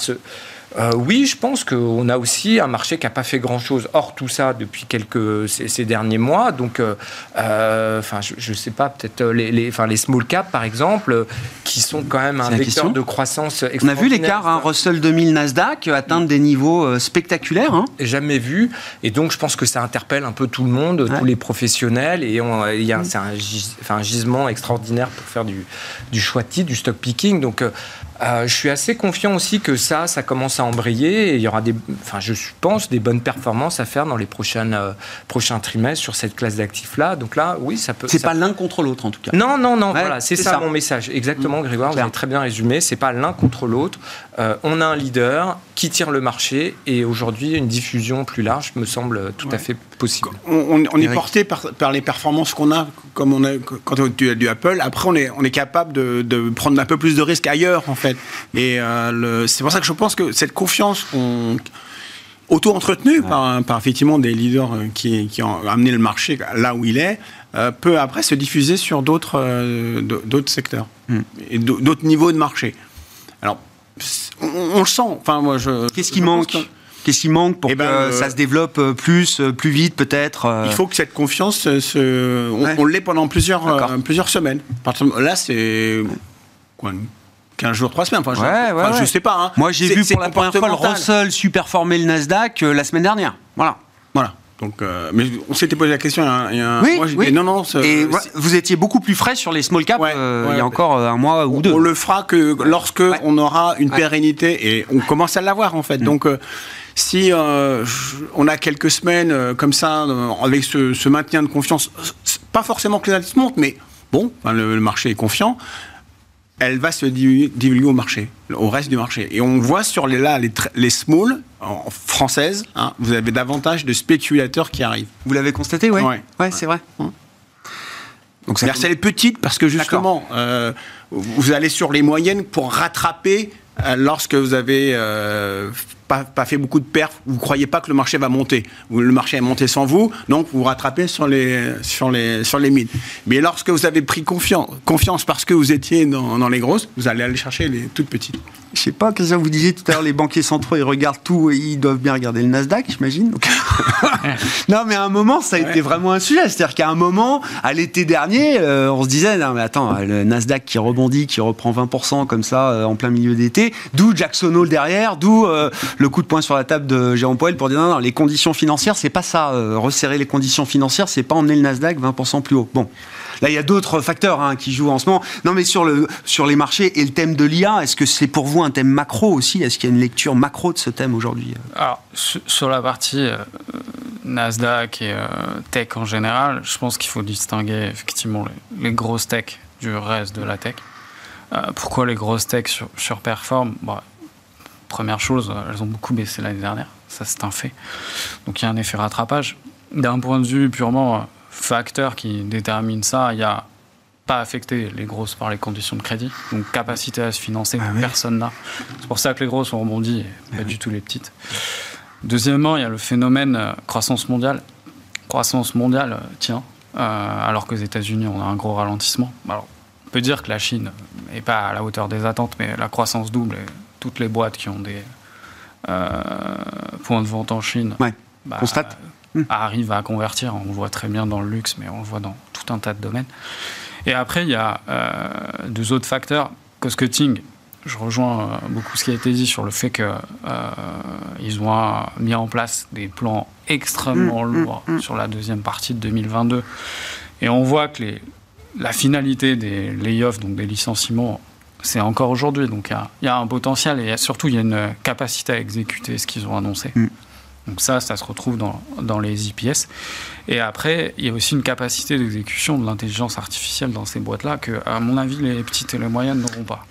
euh, oui, je pense qu'on a aussi un marché qui n'a pas fait grand-chose hors tout ça depuis quelques ces, derniers mois. Donc, euh, euh, je ne sais pas, peut-être les, les, les small caps, par exemple, qui sont quand même un vecteur de croissance On a vu l'écart, hein, Russell 2000, Nasdaq, atteindre des niveaux spectaculaires. Hein. Jamais vu. Et donc, je pense que ça interpelle un peu tout le monde, tous les professionnels. Et il y a, c'est un, gisement extraordinaire pour faire du, du choix du stock picking. Donc, euh, je suis assez confiant aussi que ça, ça commence à embrayer et il y aura des, enfin, je pense, des bonnes performances à faire dans les prochaines, euh, prochains trimestres sur cette classe d'actifs-là. Donc là, oui, ça peut. C'est pas l'un contre l'autre en tout cas. Non, non, non, voilà, c'est ça, mon message. Exactement, mmh. Grégoire, vous avez très bien résumé. C'est pas l'un contre l'autre. Euh, on a un leader qui tire le marché et aujourd'hui, une diffusion plus large me semble tout à fait possible. On, est porté par, par, les performances qu'on a, comme on a quand on a du Apple. Après, on est, on est capable de, de prendre un peu plus de risques ailleurs, en fait. Et euh, c'est pour ça que je pense que cette confiance auto-entretenue par, effectivement des leaders euh, qui, ont amené le marché là où il est, euh, peut après se diffuser sur d'autres secteurs hmm. et d'autres niveaux de marché. Alors, on, le sent. Enfin, moi, je. Qu'est-ce qui manque Qu'est-ce qui manque pour eh ben, que ça se développe plus, plus vite peut-être Il faut que cette confiance, se, on, l'ait pendant plusieurs, plusieurs semaines. Là, c'est quoi 15 jours, 3 semaines. Enfin, je, ouais, ouais, sais pas. Hein. Moi, j'ai vu pour la première fois le Russell superformer le Nasdaq euh, la semaine dernière. Voilà. Voilà. Donc, euh, mais on s'était posé la question. Il y a oui, oui. non, non. Et vous étiez beaucoup plus frais sur les small caps euh, il y a encore un mois ou deux. On le fera que lorsque on aura une pérennité et on commence à l'avoir en fait. Mm. Donc, si on a quelques semaines comme ça avec ce, maintien de confiance, pas forcément que les indices montent, mais bon, le, marché est confiant elle va se divulguer au marché, au reste du marché. Et on voit sur les, là, les, les small en françaises, hein, vous avez davantage de spéculateurs qui arrivent. Vous l'avez constaté, ouais. Ouais, ouais, c'est vrai. Donc ça c'est les petites parce que justement, euh, vous allez sur les moyennes pour rattraper euh, lorsque vous avez euh, pas, pas, fait beaucoup de perfs, vous ne croyez pas que le marché va monter. Le marché est monté sans vous, donc vous rattrapez sur les, sur les, sur les mines. Mais lorsque vous avez pris confiance, confiance parce que vous étiez dans, dans les grosses, vous allez aller chercher les toutes petites. Je sais pas, que ça vous disiez tout à l'heure, les banquiers centraux, ils regardent tout et ils doivent bien regarder le Nasdaq, j'imagine. non, mais à un moment, ça a été vraiment un sujet. C'est-à-dire qu'à un moment, à l'été dernier, euh, on se disait, non, mais attends, le Nasdaq qui rebondit, qui reprend 20% comme ça euh, en plein milieu d'été, d'où Jackson Hole derrière, d'où euh, le coup de poing sur la table de Jérôme Powell pour dire, non, non, les conditions financières, c'est pas ça. resserrer les conditions financières, c'est pas emmener le Nasdaq 20% plus haut. Bon. Là, il y a d'autres facteurs hein, qui jouent en ce moment. Non, mais sur, le, sur les marchés et le thème de l'IA, est-ce que c'est pour vous un thème macro aussi? Est-ce qu'il y a une lecture macro de ce thème aujourd'hui? Alors, sur la partie euh, Nasdaq et euh, tech en général, je pense qu'il faut distinguer effectivement les, grosses tech du reste de la tech. Euh, pourquoi les grosses tech sur, surperforment? Bah, Première chose, elles ont beaucoup baissé l'année dernière, ça c'est un fait. Donc il y a un effet rattrapage. D'un point de vue purement facteur qui détermine ça, il n'y a pas affecté les grosses par les conditions de crédit. Donc capacité à se financer, ah personne n'a. C'est pour ça que les grosses ont rebondi et pas du tout les petites. Deuxièmement, il y a le phénomène euh, croissance mondiale. Croissance mondiale, euh, tiens, euh, alors qu'aux États-Unis, on a un gros ralentissement. Alors, on peut dire que la Chine n'est pas à la hauteur des attentes, mais la croissance double et toutes les boîtes qui ont des points de vente en Chine. Ouais. Bah, Constate arrive à convertir. On le voit très bien dans le luxe, mais on le voit dans tout un tas de domaines. Et après, il y a euh, deux autres facteurs. Cost-cutting, je rejoins euh, beaucoup ce qui a été dit sur le fait qu'ils euh, ont mis en place des plans extrêmement mmh, mmh, lourds mmh. sur la deuxième partie de 2022. Et on voit que les, la finalité des layoffs, donc des licenciements, c'est encore aujourd'hui. Donc il y, a un potentiel et surtout il y a une capacité à exécuter ce qu'ils ont annoncé. Donc ça, ça se retrouve dans, dans, les IPS. Et après, il y a aussi une capacité d'exécution de l'intelligence artificielle dans ces boîtes-là que, à mon avis, les petites et les moyennes n'auront pas.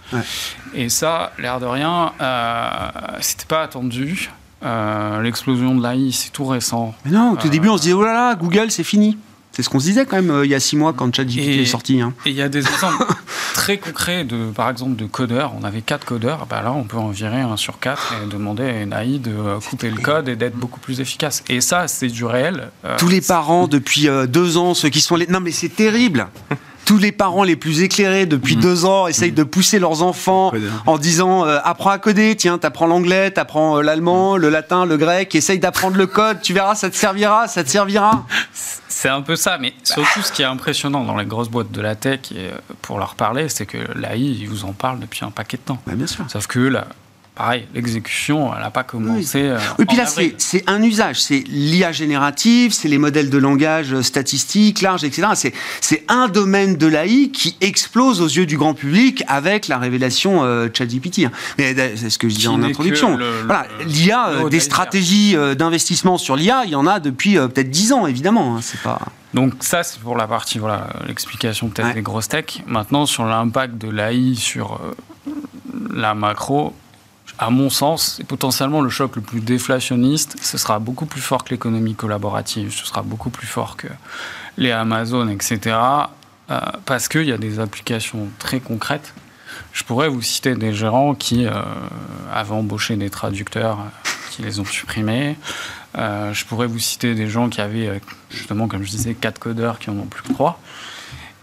Et ça, l'air de rien, euh, c'était pas attendu. Euh, l'explosion de l'AI, c'est tout récent. Mais non, au tout début, on se disait, oh là là, Google, c'est fini. C'est ce qu'on se disait quand même euh, il y a six mois quand ChatGPT est sorti. Hein. Et il y a des exemples très concrets, de, par exemple, de codeurs. On avait quatre codeurs. Bah là, on peut en virer un sur quatre et demander à NAI de euh, couper le code et d'être beaucoup plus efficace. Et ça, c'est du réel. Euh, Tous les parents, depuis deux ans, ceux qui sont les... Non, mais c'est terrible tous les parents les plus éclairés depuis mmh. deux ans essayent de pousser leurs enfants en disant apprends à coder, tiens, t'apprends l'anglais, t'apprends l'allemand, le latin, le grec, essaye d'apprendre le code, tu verras, ça te servira, ça te servira. C'est un peu ça, mais surtout ce qui est impressionnant dans les grosses boîtes de la tech, et pour leur parler, c'est que l'AI, ils vous en parlent depuis un paquet de temps. bien sûr. Sauf que là, pareil, l'exécution, elle n'a pas commencé. Oui, euh, oui puis là, c'est un usage. C'est l'IA générative, c'est les modèles de langage statistiques, large, etc. C'est un domaine de l'AI qui explose aux yeux du grand public avec la révélation euh, ChatGPT. Hein. Mais euh, c'est ce que je disais en introduction. l'IA, euh, des stratégies d'investissement sur l'IA, il y en a depuis peut-être 10 ans, évidemment. Hein. c'est pas. Donc ça, c'est pour la partie, voilà, l'explication peut-être des grosses tech. Maintenant, sur l'impact de l'AI sur la macro, à mon sens, potentiellement le choc le plus déflationniste. Ce sera beaucoup plus fort que l'économie collaborative, ce sera beaucoup plus fort que les Amazon, etc. Euh, parce qu'il y a des applications très concrètes. Je pourrais vous citer des gérants qui euh, avaient embauché des traducteurs, qui les ont supprimés. Euh, je pourrais vous citer des gens qui avaient, justement, comme je disais, quatre codeurs qui en ont plus que trois.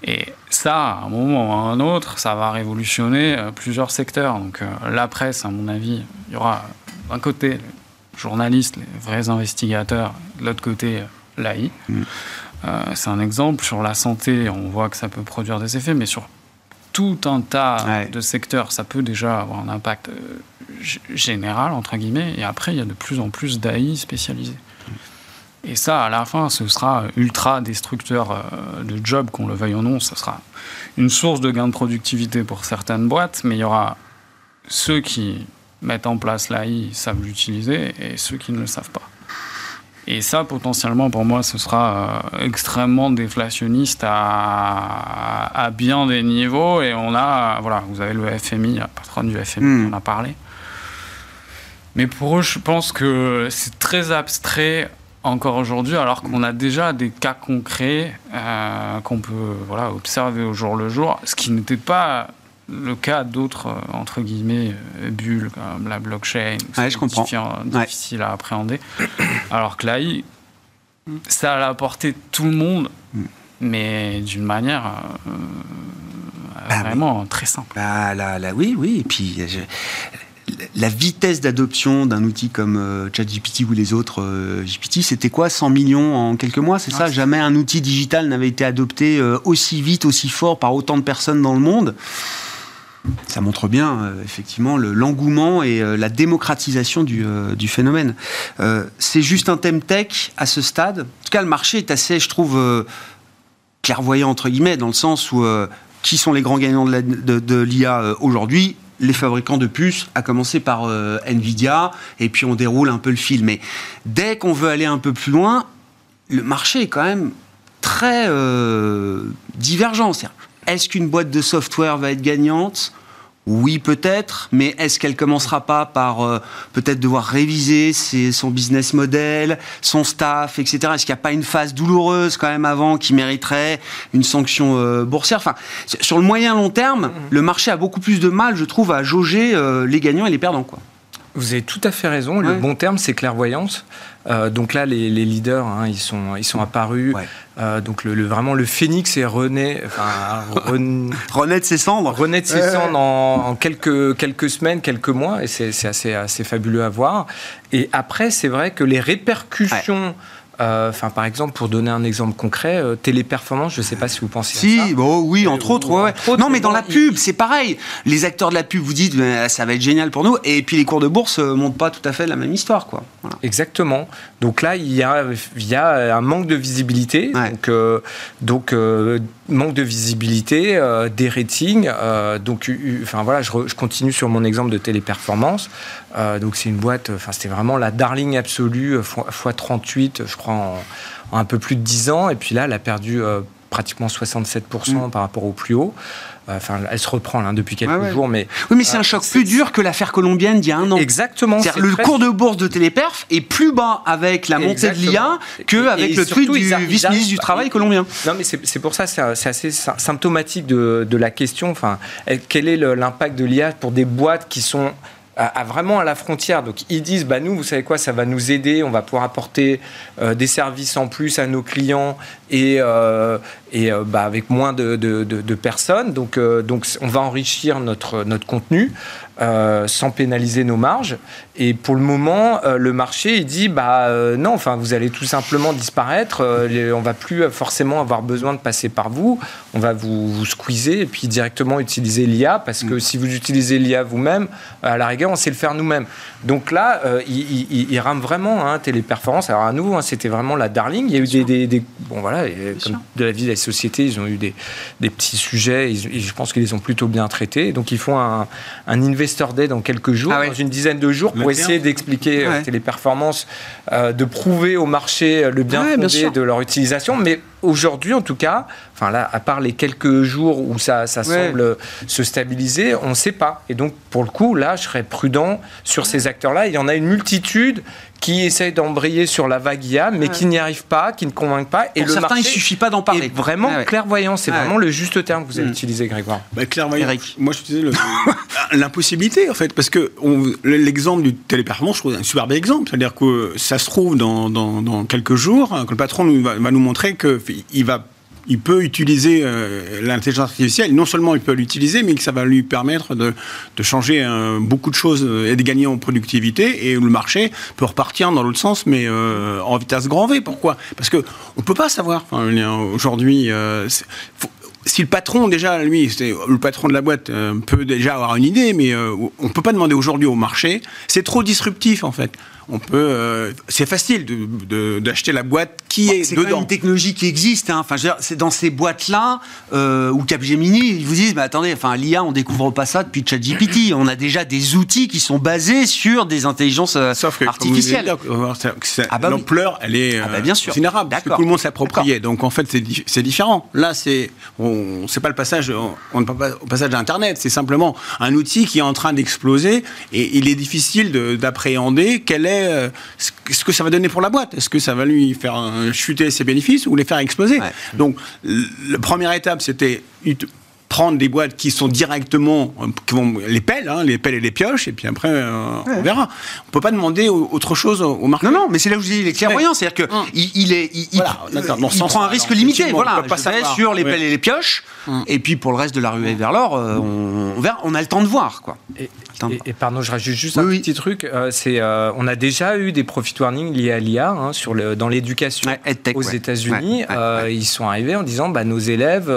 Et ça, à un moment ou à un autre, ça va révolutionner euh, plusieurs secteurs. Donc euh, la presse, à mon avis, il y aura d'un côté les journalistes, les vrais investigateurs, de l'autre côté l'AI. Mm. Euh, c'est un exemple. Sur la santé, on voit que ça peut produire des effets, mais sur tout un tas de secteurs, ça peut déjà avoir un impact général, entre guillemets. Et après, il y a de plus en plus d'AI spécialisés. Et ça, à la fin, ce sera ultra destructeur euh, de job, qu'on le veuille ou non. Ce sera une source de gain de productivité pour certaines boîtes, mais il y aura ceux qui mettent en place l'AI savent l'utiliser et ceux qui ne le savent pas. Et ça, potentiellement, pour moi, ce sera euh, extrêmement déflationniste à, à, bien des niveaux. Et on a, voilà, vous avez le FMI, la patronne du FMI, hmm. on en a parlé. Mais pour eux, je pense que c'est très abstrait encore aujourd'hui, alors qu'on a déjà des cas concrets euh, qu'on peut voilà, observer au jour le jour, ce qui n'était pas le cas d'autres, euh, entre guillemets, euh, bulles comme la blockchain, ouais, je comprends. difficile à appréhender. Alors que là, ça a apporté tout le monde, mm. mais d'une manière bah vraiment très simple. Bah, là, là, oui, oui. Et puis, la vitesse d'adoption d'un outil comme euh, ChatGPT ou les autres euh, GPT, c'était quoi 100 millions en quelques mois, c'est ça? Jamais un outil digital n'avait été adopté euh, aussi vite, aussi fort par autant de personnes dans le monde? Ça montre bien, effectivement, l'engouement et la démocratisation du, phénomène. c'est juste un thème tech à ce stade. En tout cas, le marché est assez, je trouve, clairvoyant, entre guillemets, dans le sens où qui sont les grands gagnants de l'IA aujourd'hui? Les fabricants de puces, à commencer par euh, Nvidia, et puis on déroule un peu le fil. Mais dès qu'on veut aller un peu plus loin, le marché est quand même très euh, divergent. Est-ce qu'une boîte de software va être gagnante? Oui, peut-être, mais est-ce qu'elle commencera pas par euh, peut-être devoir réviser son business model, son staff, etc. Est-ce qu'il n'y a pas une phase douloureuse quand même avant qui mériterait une sanction euh, boursière? Enfin, sur le moyen long terme, mm-hmm. le marché a beaucoup plus de mal, je trouve, à jauger euh, les gagnants et les perdants, quoi. Vous avez tout à fait raison. Le bon terme, c'est clairvoyance. Euh, donc là, les, leaders, hein, ils, sont, ils sont apparus. Euh, donc le, vraiment, le phénix est rené, enfin, renaît de ses cendres. Renaît de ses cendres en, quelques, quelques semaines, quelques mois. Et c'est assez, assez fabuleux à voir. Et après, c'est vrai que les répercussions... enfin, par exemple, pour donner un exemple concret, euh, téléperformance, je ne sais pas si vous pensez si, à ça. Bon, oui, entre autres. Ouais, non, mais dans la pub, c'est pareil. Les acteurs de la pub vous dites, ça va être génial pour nous, et puis les cours de bourse ne montrent pas tout à fait la même histoire, quoi. Exactement. Donc là, il y a, il y a un manque de visibilité. Donc, euh, donc manque de visibilité, des ratings. donc, enfin voilà, je, continue sur mon exemple de téléperformance. donc c'est une boîte, enfin c'était vraiment la darling absolue x 38, je crois en, un peu plus de 10 ans. Et puis là, elle a perdu euh, pratiquement 67% mm. par rapport au plus haut. Euh, enfin, elle se reprend là, depuis quelques jours, mais oui, mais c'est un euh, choc plus dur que l'affaire colombienne d'il y a un an. Exactement. Le cours de bourse de Téléperf est plus bas avec la montée de l'IA que avec le truc du vice-ministre du travail colombien. Non, mais c'est pour ça, c'est assez symptomatique de, de la question. Enfin, quel est l'impact de l'IA pour des boîtes qui sont à, vraiment à la frontière. Donc ils disent, bah nous, vous savez quoi, ça va nous aider, on va pouvoir apporter euh, des services en plus à nos clients et, euh, et euh, bah, avec moins de, de, personnes. Donc, donc on va enrichir notre, notre contenu. sans pénaliser nos marges. Et pour le moment, le marché dit bah non, enfin vous allez tout simplement disparaître. on va plus forcément avoir besoin de passer par vous. On va vous, vous squeezer et puis directement utiliser l'IA parce que mm. si vous utilisez l'IA vous-même, à la rigueur on sait le faire nous-mêmes. Donc là, euh, il, rame vraiment hein, téléperformance. Alors à nous, hein, c'était vraiment la darling. Il y a eu des, bon voilà, comme de la vie des sociétés, ils ont eu des, petits sujets. et je pense qu'ils les ont plutôt bien traités. Donc ils font un, investor day dans quelques jours, ah dans une dizaine de jours, pour essayer d'expliquer euh, téléperformance, euh, de prouver au marché le bien fondé de leur utilisation. Mais aujourd'hui, en tout cas, enfin là, à part les quelques jours où ça, semble se stabiliser, on ne sait pas. Et donc, pour le coup, là, je serais prudent sur ces acteurs-là. Il y en a une multitude qui essayent d'embrayer sur la vague IA, mais qui n'y arrivent pas, qui ne convainquent pas. Et le certains, il suffit pas d'en parler. vraiment clairvoyant, c'est vraiment le juste terme que vous avez mm. utilisé, Grégoire. Bah, clairvoyant. Moi, je disais l'impossibilité, en fait, parce que l'exemple du téléperformance, je trouve un superbe exemple. C'est-à-dire que ça se trouve dans, dans, quelques jours, que le patron va, va nous montrer qu'il va il peut utiliser euh, l'intelligence artificielle. Non seulement il peut l'utiliser, mais que ça va lui permettre de, changer euh, beaucoup de choses et de gagner en productivité. Et le marché peut repartir dans l'autre sens, mais euh, en vitesse grand V. Pourquoi? Parce que on peut pas savoir. Aujourd'hui, si le patron, déjà, lui, le patron de la boîte peut déjà avoir une idée, mais on ne peut pas demander aujourd'hui au marché, c'est trop disruptif en fait on peut. Euh, c'est facile d'acheter la boîte qui est, dedans. C'est une technologie qui existe. Hein. Enfin, c'est dans ces boîtes-là euh, où Capgemini, ils vous disent, mais attendez, enfin, l'IA, on découvre pas ça depuis ChatGPT. on a déjà des outils qui sont basés sur des intelligences euh, artificielles. Ah bah L'ampleur, elle est ah bah bien sûr. considérable parce que tout le monde s'appropriait. Donc en fait, c'est différent. Là, c'est c'est pas le passage, on ne pas au passage d'Internet. C'est simplement un outil qui est en train d'exploser et il est difficile d'appréhender quelle est euh, ce que ça va donner pour la boîte. Est-ce que ça va lui faire chuter ses bénéfices ou les faire exploser Donc, la première étape, c'était prendre des boîtes qui sont directement qui vont, les pelles, hein, les pelles et les pioches, et puis après euh, on verra. On peut pas demander autre chose au marché. Non, non, mais c'est là où je dis il est clairvoyant, c'est-à-dire que hum. il, est, il, prend un risque limité. Voilà, pas sur les pelles et les pioches, hum. et puis pour le reste de la ruée vers l'or, euh, on, verra, on a le temps de voir quoi. Et, et, pardon, je rajoute juste un petit truc. Euh, c'est, on a déjà eu des profit warnings liés à l'IA hein, sur le, dans l'éducation aux États-Unis. ils sont arrivés en disant, bah, nos élèves,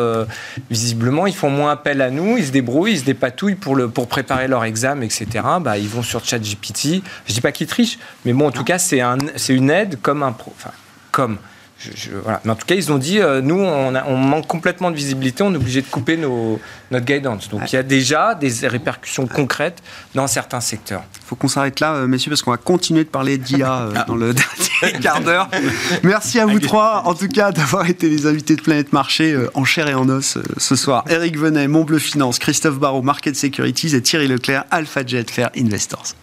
visiblement, ils font moins appel à nous, ils se débrouillent, ils se dépatouillent pour, le, pour préparer leur examen, etc. Bah, ils vont sur ChatGPT. Je dis pas qu'ils trichent, mais bon, en tout cas, c'est un, une aide comme un... Pro, enfin, comme voilà. Mais en tout cas, ils ont dit, euh, nous, on, manque complètement de visibilité, on est obligé de couper nos, notre guidance. Donc il y a déjà des répercussions concrètes dans certains secteurs. Il faut qu'on s'arrête là, euh, messieurs, parce qu'on va continuer de parler d'IA euh, dans le dernier quart d'heure. Merci à vous trois, en tout cas, d'avoir été les invités de Planète Marché en chair et en os ce soir. Eric Venet, Montbleu Finance, Christophe Barraud, Market Securities et Thierry Leclerc, Alpha Jet Fair Investors.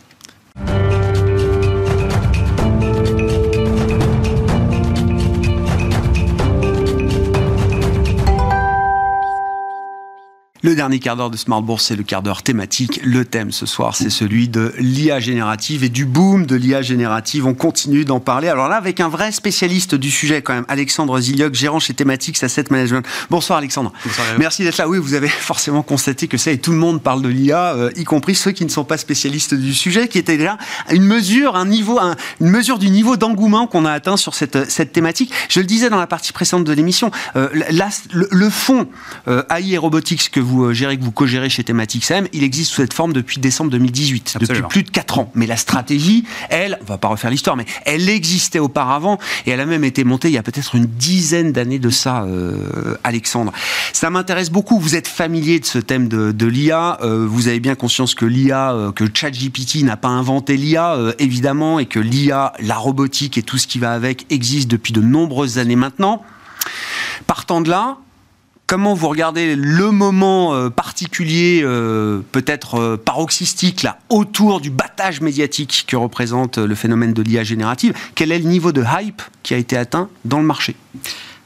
Le dernier quart d'heure de Smart Bourse, c'est le quart d'heure thématique. Le thème ce soir, c'est celui de l'IA générative et du boom de l'IA générative. On continue d'en parler. Alors là, avec un vrai spécialiste du sujet quand même, Alexandre Zilioc, gérant chez Thématiques Asset Management. Bonsoir Alexandre. Bonsoir, Merci d'être là. Oui, vous avez forcément constaté que ça et tout le monde parle de l'IA, euh, y compris ceux qui ne sont pas spécialistes du sujet, qui était déjà une mesure, un niveau, une mesure du niveau d'engouement qu'on a atteint sur cette, cette thématique. Je le disais dans la partie précédente de l'émission, euh, le, le, fond euh, AI et robotics que vous euh, gérez, que vous co-gérez chez Thematics AM, il existe sous cette forme depuis décembre 2018, depuis plus de 4 ans. Mais la stratégie, elle, on va pas refaire l'histoire, mais elle existait auparavant et elle a même été montée il y a peut-être une dizaine d'années de ça, euh, Alexandre. Ça m'intéresse beaucoup. Vous êtes familier de ce thème de, l'IA. Euh, vous avez bien conscience que l'IA, que ChatGPT n'a pas inventé l'IA, évidemment, et que l'IA, la robotique et tout ce qui va avec existe depuis de nombreuses années maintenant. Partant de là, comment vous regardez le moment euh, particulier, euh, peut-être euh, paroxystique, là, autour du battage médiatique que représente le phénomène de l'IA générative? Quel est le niveau de hype qui a été atteint dans le marché?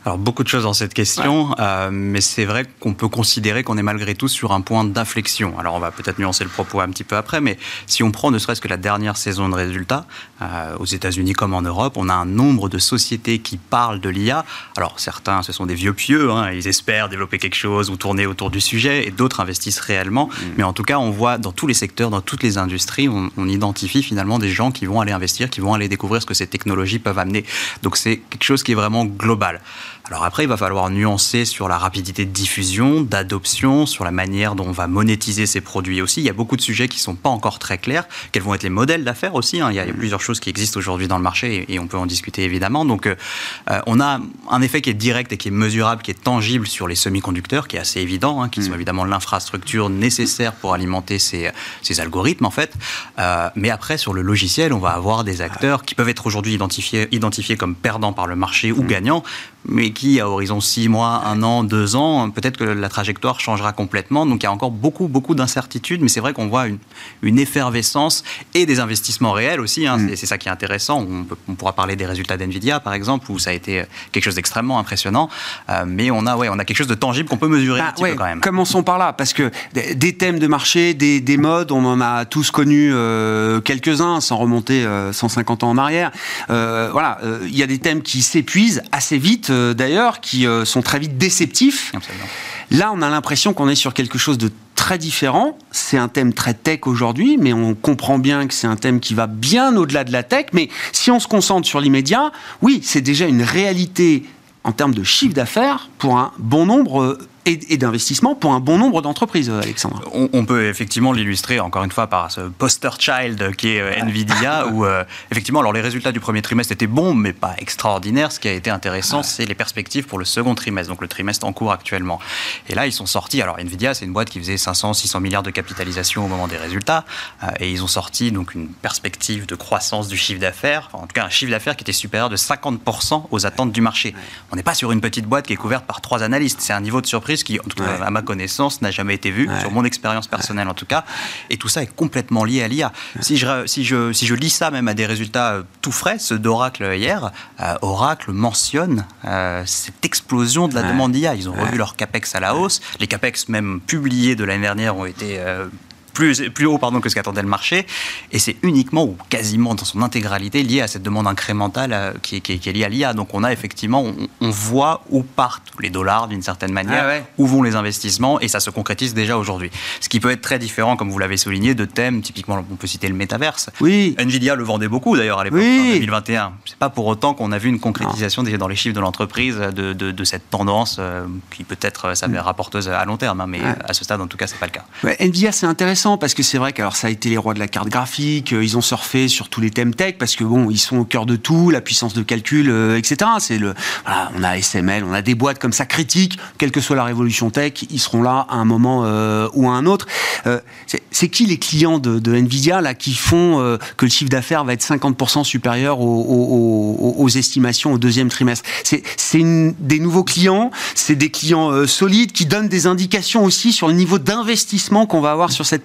Alors beaucoup de choses dans cette question, euh, mais c'est vrai qu'on peut considérer qu'on est malgré tout sur un point d'inflexion. Alors on va peut-être nuancer le propos un petit peu après, mais si on prend ne serait-ce que la dernière saison de résultats, euh, aux États-Unis comme en Europe, on a un nombre de sociétés qui parlent de l'IA. Alors certains, ce sont des vieux pieux, hein, ils espèrent développer quelque chose ou tourner autour du sujet, et d'autres investissent réellement. Mm. Mais en tout cas, on voit dans tous les secteurs, dans toutes les industries, on, on identifie finalement des gens qui vont aller investir, qui vont aller découvrir ce que ces technologies peuvent amener. Donc c'est quelque chose qui est vraiment global. Alors après, il va falloir nuancer sur la rapidité de diffusion, d'adoption, sur la manière dont on va monétiser ces produits aussi. Il y a beaucoup de sujets qui ne sont pas encore très clairs. Quels vont être les modèles d'affaires aussi hein. il, y a, plusieurs choses qui existent aujourd'hui dans le marché et, on peut en discuter évidemment. Donc euh, euh, on a un effet qui est direct et qui est mesurable, qui est tangible sur les semi-conducteurs, qui est assez évident, hein, qui sont mm. évidemment l'infrastructure nécessaire pour alimenter ces, ces algorithmes en fait. Euh, mais après, sur le logiciel, on va avoir des acteurs qui peuvent être aujourd'hui identifiés, identifiés comme perdants par le marché ou mm. gagnants, mais qui, à horizon 6 mois, 1 an, 2 ans, peut-être que la trajectoire changera complètement. Donc il y a encore beaucoup, beaucoup d'incertitudes, mais c'est vrai qu'on voit une, une, effervescence et des investissements réels aussi. Hein. Mm. C'est ça qui est intéressant. On, pourra parler des résultats d'NVIDIA, par exemple, où ça a été quelque chose d'extrêmement impressionnant. Euh, mais on a, ouais, on a quelque chose de tangible qu'on peut mesurer bah, un petit peu quand même. Commençons par là, parce que des thèmes de marché, des, des modes, on en a tous connu euh, quelques-uns, sans remonter 150 euh, ans en arrière. voilà, il y a des thèmes qui s'épuisent assez vite euh, qui euh, sont très vite déceptifs. Là, on a l'impression qu'on est sur quelque chose de très différent. C'est un thème très tech aujourd'hui, mais on comprend bien que c'est un thème qui va bien au-delà de la tech. Mais si on se concentre sur l'immédiat, oui, c'est déjà une réalité en termes de chiffre d'affaires pour un bon nombre et, d'investissement pour un bon nombre d'entreprises, Alexandre. On, peut effectivement l'illustrer encore une fois par ce poster child qui est euh, Nvidia, où euh, effectivement, alors les résultats du premier trimestre étaient bons, mais pas extraordinaires. Ce qui a été intéressant, c'est les perspectives pour le second trimestre, donc le trimestre en cours actuellement. Et là, ils sont sortis. Alors Nvidia, c'est une boîte qui faisait 500, 600 milliards de capitalisation au moment des résultats, euh, et ils ont sorti donc une perspective de croissance du chiffre d'affaires, en tout cas un chiffre d'affaires qui était supérieur de 50% aux attentes du marché. On n'est pas sur une petite boîte qui est couverte par trois analystes. C'est un niveau de surprise qui, en tout cas, à ma connaissance, n'a jamais été vu, sur mon expérience personnelle en tout cas. Et tout ça est complètement lié à l'IA. Si je, si, je, si je lis ça même à des résultats euh, tout frais, ceux d'Oracle hier, euh, Oracle mentionne euh, cette explosion de la demande d'IA. Ils ont revu leur CAPEX à la hausse. Les CAPEX même publiés de l'année dernière ont été plus, plus haut pardon, que ce qu'attendait le marché. Et c'est uniquement ou quasiment dans son intégralité lié à cette demande incrémentale euh, qui, qui, est liée à l'IA. Donc on a effectivement, on, voit où partent les dollars d'une certaine manière, ah où vont les investissements, et ça se concrétise déjà aujourd'hui. Ce qui peut être très différent, comme vous l'avez souligné, de thèmes, typiquement on peut citer le métaverse. Oui. Nvidia le vendait beaucoup d'ailleurs à l'époque, en 2021. C'est pas pour autant qu'on a vu une concrétisation déjà dans les chiffres de l'entreprise de, de, cette tendance euh, qui peut-être euh, s'avère rapporteuse à long terme, hein, mais à ce stade en tout cas c'est pas le cas. Nvidia c'est intéressant parce que c'est vrai que ça a été les rois de la carte graphique, euh, ils ont surfé sur tous les thèmes tech parce que bon, ils sont au cœur de tout, la puissance de calcul, euh, etc. C'est le, on a SML, on a des boîtes comme ça critiques, quelle que soit la révolution tech, ils seront là à un moment euh, ou à un autre. c'est qui les clients de, Nvidia là qui font que le chiffre d'affaires va être 50% supérieur aux, estimations au deuxième trimestre? C'est des nouveaux clients, c'est des clients solides qui donnent des indications aussi sur le niveau d'investissement qu'on va avoir sur cette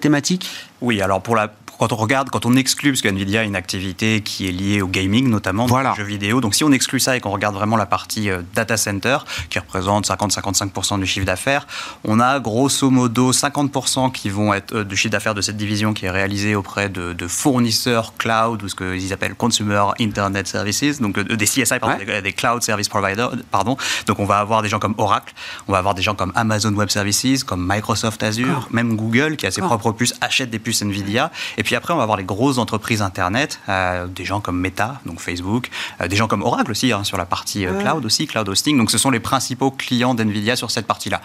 oui, alors pour la, quand on regarde, quand on exclut, parce qu'NVIDIA a une activité qui est liée au gaming notamment, voilà. jeux vidéo, donc si on exclut ça et qu'on regarde vraiment la partie euh, data center, qui représente 50-55% du chiffre d'affaires, on a grosso modo 50% qui vont être euh, du chiffre d'affaires de cette division qui est réalisé auprès de, fournisseurs cloud, ou ce qu'ils appellent Consumer Internet Services, donc euh, des CSI, pardon, des, Cloud Service Providers, pardon. Donc on va avoir des gens comme Oracle, on va avoir des gens comme Amazon Web Services, comme Microsoft Azure, même Google qui a ses propres puces, achète des puces NVIDIA, et puis après, on va avoir les grosses entreprises Internet, euh, des gens comme Meta, donc Facebook, euh, des gens comme Oracle aussi, hein, sur la partie euh, cloud aussi, cloud hosting. Donc ce sont les principaux clients d'NVIDIA sur cette partie-là.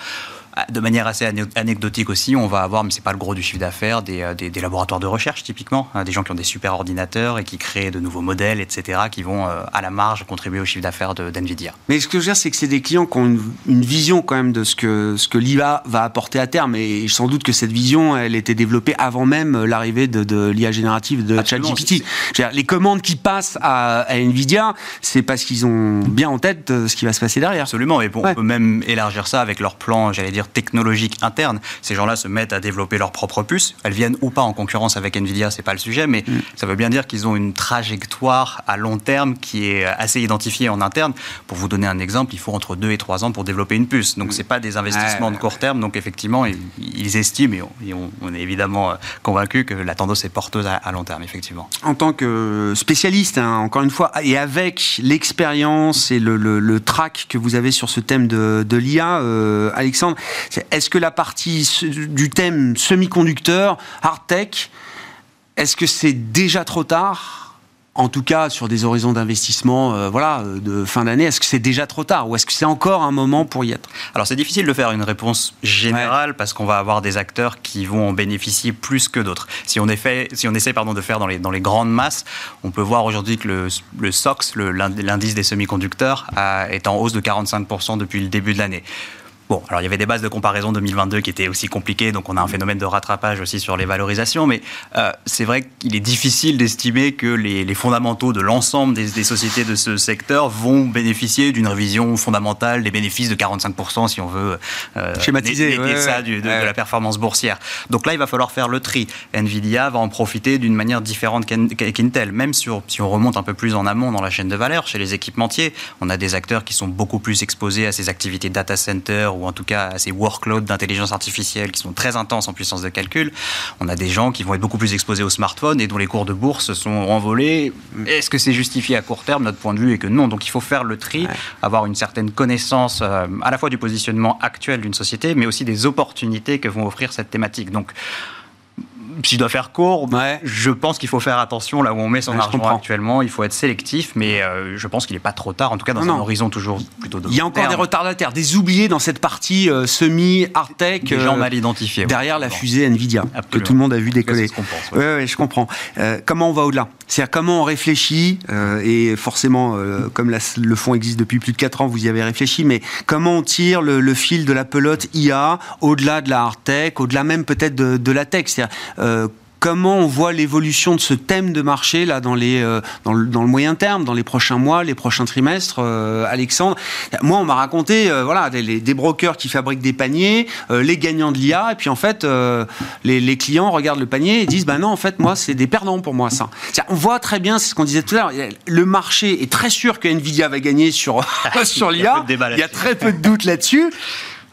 Ah, de manière assez anecdotique aussi, on va avoir, mais c'est pas le gros du chiffre d'affaires, des, euh, des, laboratoires de recherche typiquement, hein, des gens qui ont des super ordinateurs et qui créent de nouveaux modèles, etc., qui vont euh, à la marge contribuer au chiffre d'affaires d'NVIDIA. mais ce que je veux dire, c'est que c'est des clients qui ont une, vision quand même de ce que, ce que l'IA va apporter à terme, et sans doute que cette vision, elle était développée avant même l'arrivée de, l'IA générative de ChatGPT. Les commandes qui passent à, NVIDIA, c'est parce qu'ils ont bien en tête euh, ce qui va se passer derrière. Absolument, et on peut même élargir ça avec leur plan, j'allais dire, technologique interne. Ces gens-là se mettent à développer leurs propres puces. Elles viennent ou pas en concurrence avec Nvidia, c'est pas le sujet, mais mm. ça veut bien dire qu'ils ont une trajectoire à long terme qui est assez identifiée en interne. Pour vous donner un exemple, il faut entre 2 et 3 ans pour développer une puce. Donc mm. c'est pas des investissements de court terme. Donc effectivement, ils, estiment et on, est évidemment euh, convaincu que la tendance est porteuse à, long terme, effectivement. En tant que spécialiste, hein, encore une fois, et avec l'expérience et le, le, track que vous avez sur ce thème de, de l'IA, euh, Alexandre, est-ce que la partie du thème semi-conducteur, hard tech, est-ce que c'est déjà trop tard? En tout cas sur des horizons d'investissement euh, voilà, de fin d'année, est-ce que c'est déjà trop tard ou est-ce que c'est encore un moment pour y être? Alors c'est difficile de faire une réponse générale parce qu'on va avoir des acteurs qui vont en bénéficier plus que d'autres. Si on, si on essaie pardon, de faire dans les, dans les grandes masses, on peut voir aujourd'hui que le, le SOX, l'indice des semi-conducteurs, est en hausse de 45% depuis le début de l'année. Bon, alors il y avait des bases de comparaison 2022 qui étaient aussi compliquées, donc on a un phénomène de rattrapage aussi sur les valorisations, mais euh, c'est vrai qu'il est difficile d'estimer que les, fondamentaux de l'ensemble des, sociétés de ce secteur vont bénéficier d'une révision fondamentale des bénéfices de 45% si on veut euh, schématiser ça de, la performance boursière. Donc là, il va falloir faire le tri. Nvidia va en profiter d'une manière différente qu'Intel, même sur, si on remonte un peu plus en amont dans la chaîne de valeur, chez les équipementiers, on a des acteurs qui sont beaucoup plus exposés à ces activités data center ou en tout cas à ces workloads d'intelligence artificielle qui sont très intenses en puissance de calcul. On a des gens qui vont être beaucoup plus exposés aux smartphones et dont les cours de bourse sont envolés. Est-ce que c'est justifié à court terme Notre point de vue est que non? Donc il faut faire le tri, avoir une certaine connaissance euh, à la fois du positionnement actuel d'une société, mais aussi des opportunités que vont offrir cette thématique. Donc si je dois faire court, je pense qu'il faut faire attention là où on met son argent actuellement. Il faut être sélectif, mais euh, je pense qu'il n'est pas trop tard, en tout cas dans un horizon toujours plutôt de Il y a encore des retardataires, des oubliés dans cette partie euh, semi hard tech. Des gens mal identifiés. Derrière la fusée Nvidia que tout le monde a vu décoller. Oui, ouais, je comprends. comment on va au-delà? C'est-à-dire comment on réfléchit et forcément, comme le fonds existe depuis plus de 4 ans, vous y avez réfléchi, mais comment on tire le, fil de la pelote IA au-delà de la hard tech, au-delà même peut-être de, de la tech? Euh, comment on voit l'évolution de ce thème de marché là dans les euh, dans, le, moyen terme, dans les prochains mois, les prochains trimestres. Euh, Alexandre, moi on m'a raconté voilà des, des, brokers qui fabriquent des paniers, les gagnants de l'IA, et puis en fait les, clients regardent le panier et disent ben non en fait moi c'est des perdants pour moi ça. On voit très bien c'est ce qu'on disait tout à l'heure. Le marché est très sûr que Nvidia va gagner sur sur l'IA. Il y a très peu de doutes là-dessus.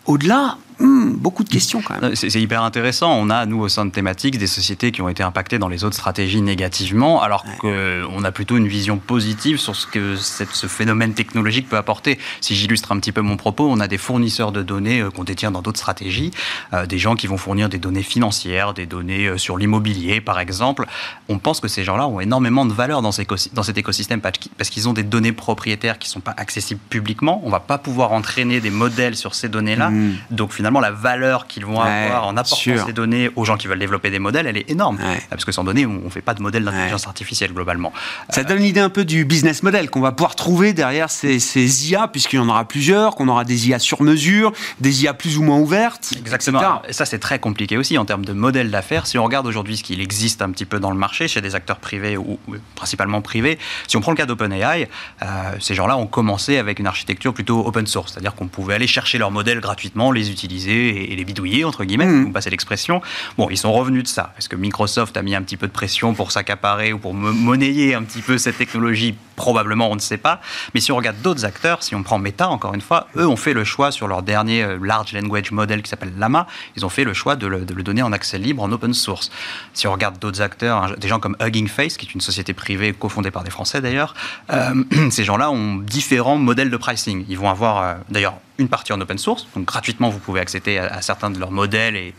Au-delà, Hmm, beaucoup de questions quand même. C'est hyper intéressant. On a, nous, au sein de Thématiques, des sociétés qui ont été impactées dans les autres stratégies négativement, alors qu'on a plutôt une vision positive sur ce que ce phénomène technologique peut apporter. Si j'illustre un petit peu mon propos, on a des fournisseurs de données euh, qu'on détient dans d'autres stratégies, euh, des gens qui vont fournir des données financières, des données euh, sur l'immobilier, par exemple. On pense que ces gens-là ont énormément de valeur dans, dans cet écosystème parce qu'ils ont des données propriétaires qui ne sont pas accessibles publiquement. On ne va pas pouvoir entraîner des modèles sur ces données-là. Hmm. Donc finalement, la valeur qu'ils vont avoir en apportant ces données aux gens qui veulent développer des modèles, elle est énorme. Parce que sans données, on ne fait pas de modèle d'intelligence artificielle globalement. Ça donne l'idée un peu du business model qu'on va pouvoir trouver derrière ces, ces IA, puisqu'il y en aura plusieurs, qu'on aura des IA sur mesure, des IA plus ou moins ouvertes. Exactement. Et ça, c'est très compliqué aussi en termes de modèle d'affaires. Si on regarde aujourd'hui ce qu'il existe un petit peu dans le marché, chez des acteurs privés ou, principalement privés, si on prend le cas d'OpenAI, euh, ces gens-là ont commencé avec une architecture plutôt open source, c'est-à-dire qu'on pouvait aller chercher leurs modèles gratuitement, les utiliser et, les bidouiller, entre guillemets, mmh. vous passez l'expression. Bon, ils sont revenus de ça. Est-ce que Microsoft a mis un petit peu de pression pour s'accaparer ou pour monnayer un petit peu cette technologie Probablement, on ne sait pas. Mais si on regarde d'autres acteurs, si on prend Meta, encore une fois, eux ont fait le choix sur leur dernier euh, Large Language Model qui s'appelle Lama, ils ont fait le choix de le, donner en accès libre, en open source. Si on regarde d'autres acteurs, des gens comme Hugging Face, qui est une société privée cofondée par des Français d'ailleurs, euh, ces gens-là ont différents modèles de pricing. Ils vont avoir, euh, d'ailleurs, une partie en open source, donc gratuitement vous pouvez accéder à, certains de leurs modèles et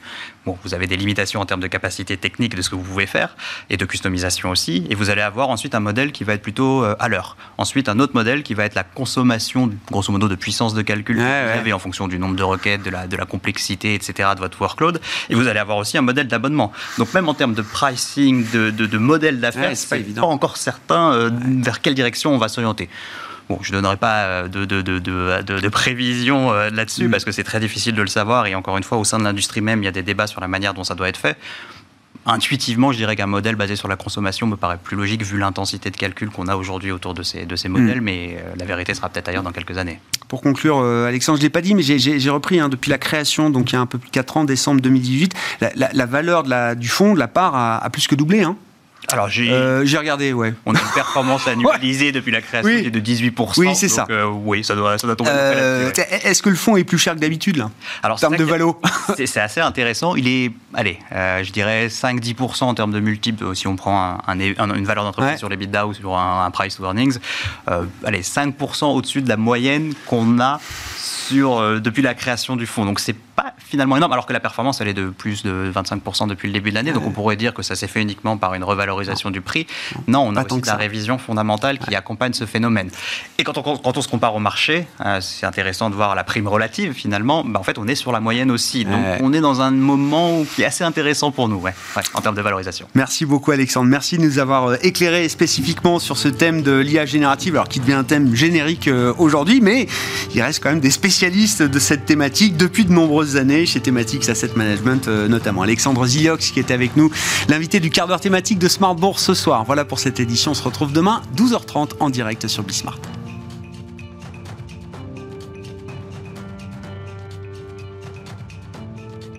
bon, vous avez des limitations en termes de capacité technique de ce que vous pouvez faire et de customisation aussi. Et vous allez avoir ensuite un modèle qui va être plutôt euh, à l'heure. Ensuite, un autre modèle qui va être la consommation, grosso modo, de puissance de calcul que vous avez en fonction du nombre de requêtes, de la, de la complexité, etc. de votre workload. Et vous allez avoir aussi un modèle d'abonnement. Donc même en termes de pricing, de, de, modèle d'affaires, c'est pas, pas encore certain euh, vers quelle direction on va s'orienter. Bon, je ne donnerai pas euh, de, de, de, de prévision euh, là-dessus mm. parce que c'est très difficile de le savoir et encore une fois, au sein de l'industrie même, il y a des débats sur la manière dont ça doit être fait. Intuitivement, je dirais qu'un modèle basé sur la consommation me paraît plus logique vu l'intensité de calcul qu'on a aujourd'hui autour de ces, de ces modèles, mm. mais euh, la vérité sera peut-être ailleurs dans quelques années. Pour conclure, Alexandre, je ne l'ai pas dit, mais j'ai repris hein, depuis la création, donc il y a un peu plus de 4 ans, décembre 2018, la, valeur de la, du fonds, de la part, a, plus que doublé. Hein. Alors euh, j'ai regardé, ouais. On a une performance annualisée depuis la création de 18%. Oui, c'est ça. Euh, oui, ça doit, ça doit tomber. Euh, est-ce que le fonds est plus cher que d'habitude là Alors, en termes de valo C'est assez intéressant. Il est, allez, je dirais 5-10% en termes de multiples si on prend un, une valeur d'entreprise sur les bidas ou sur un, price to earnings. allez, 5% au-dessus de la moyenne qu'on a sur, depuis la création du fonds. Donc c'est pas finalement énorme, alors que la performance, elle est de plus de 25% depuis le début de l'année. Donc on pourrait dire que ça s'est fait uniquement par une revalorisation du prix. Non, on a aussi la révision fondamentale qui accompagne ce phénomène. Et quand on, quand on se compare au marché, euh, c'est intéressant de voir la prime relative finalement. Bah, en fait, on est sur la moyenne aussi. Donc on est dans un moment qui est assez intéressant pour nous, ouais, en termes de valorisation. Merci beaucoup Alexandre. Merci de nous avoir euh, éclairé spécifiquement sur ce thème de l'IA générative, alors qui devient un thème générique euh, aujourd'hui, mais il reste quand même des de cette thématique depuis de nombreuses années chez Thematics Asset Management, euh, notamment Alexandre Ziliox qui est avec nous, l'invité du quart d'heure thématique de Smart Bourse ce soir. Voilà pour cette édition. On se retrouve demain 12h30 en direct sur Bismart.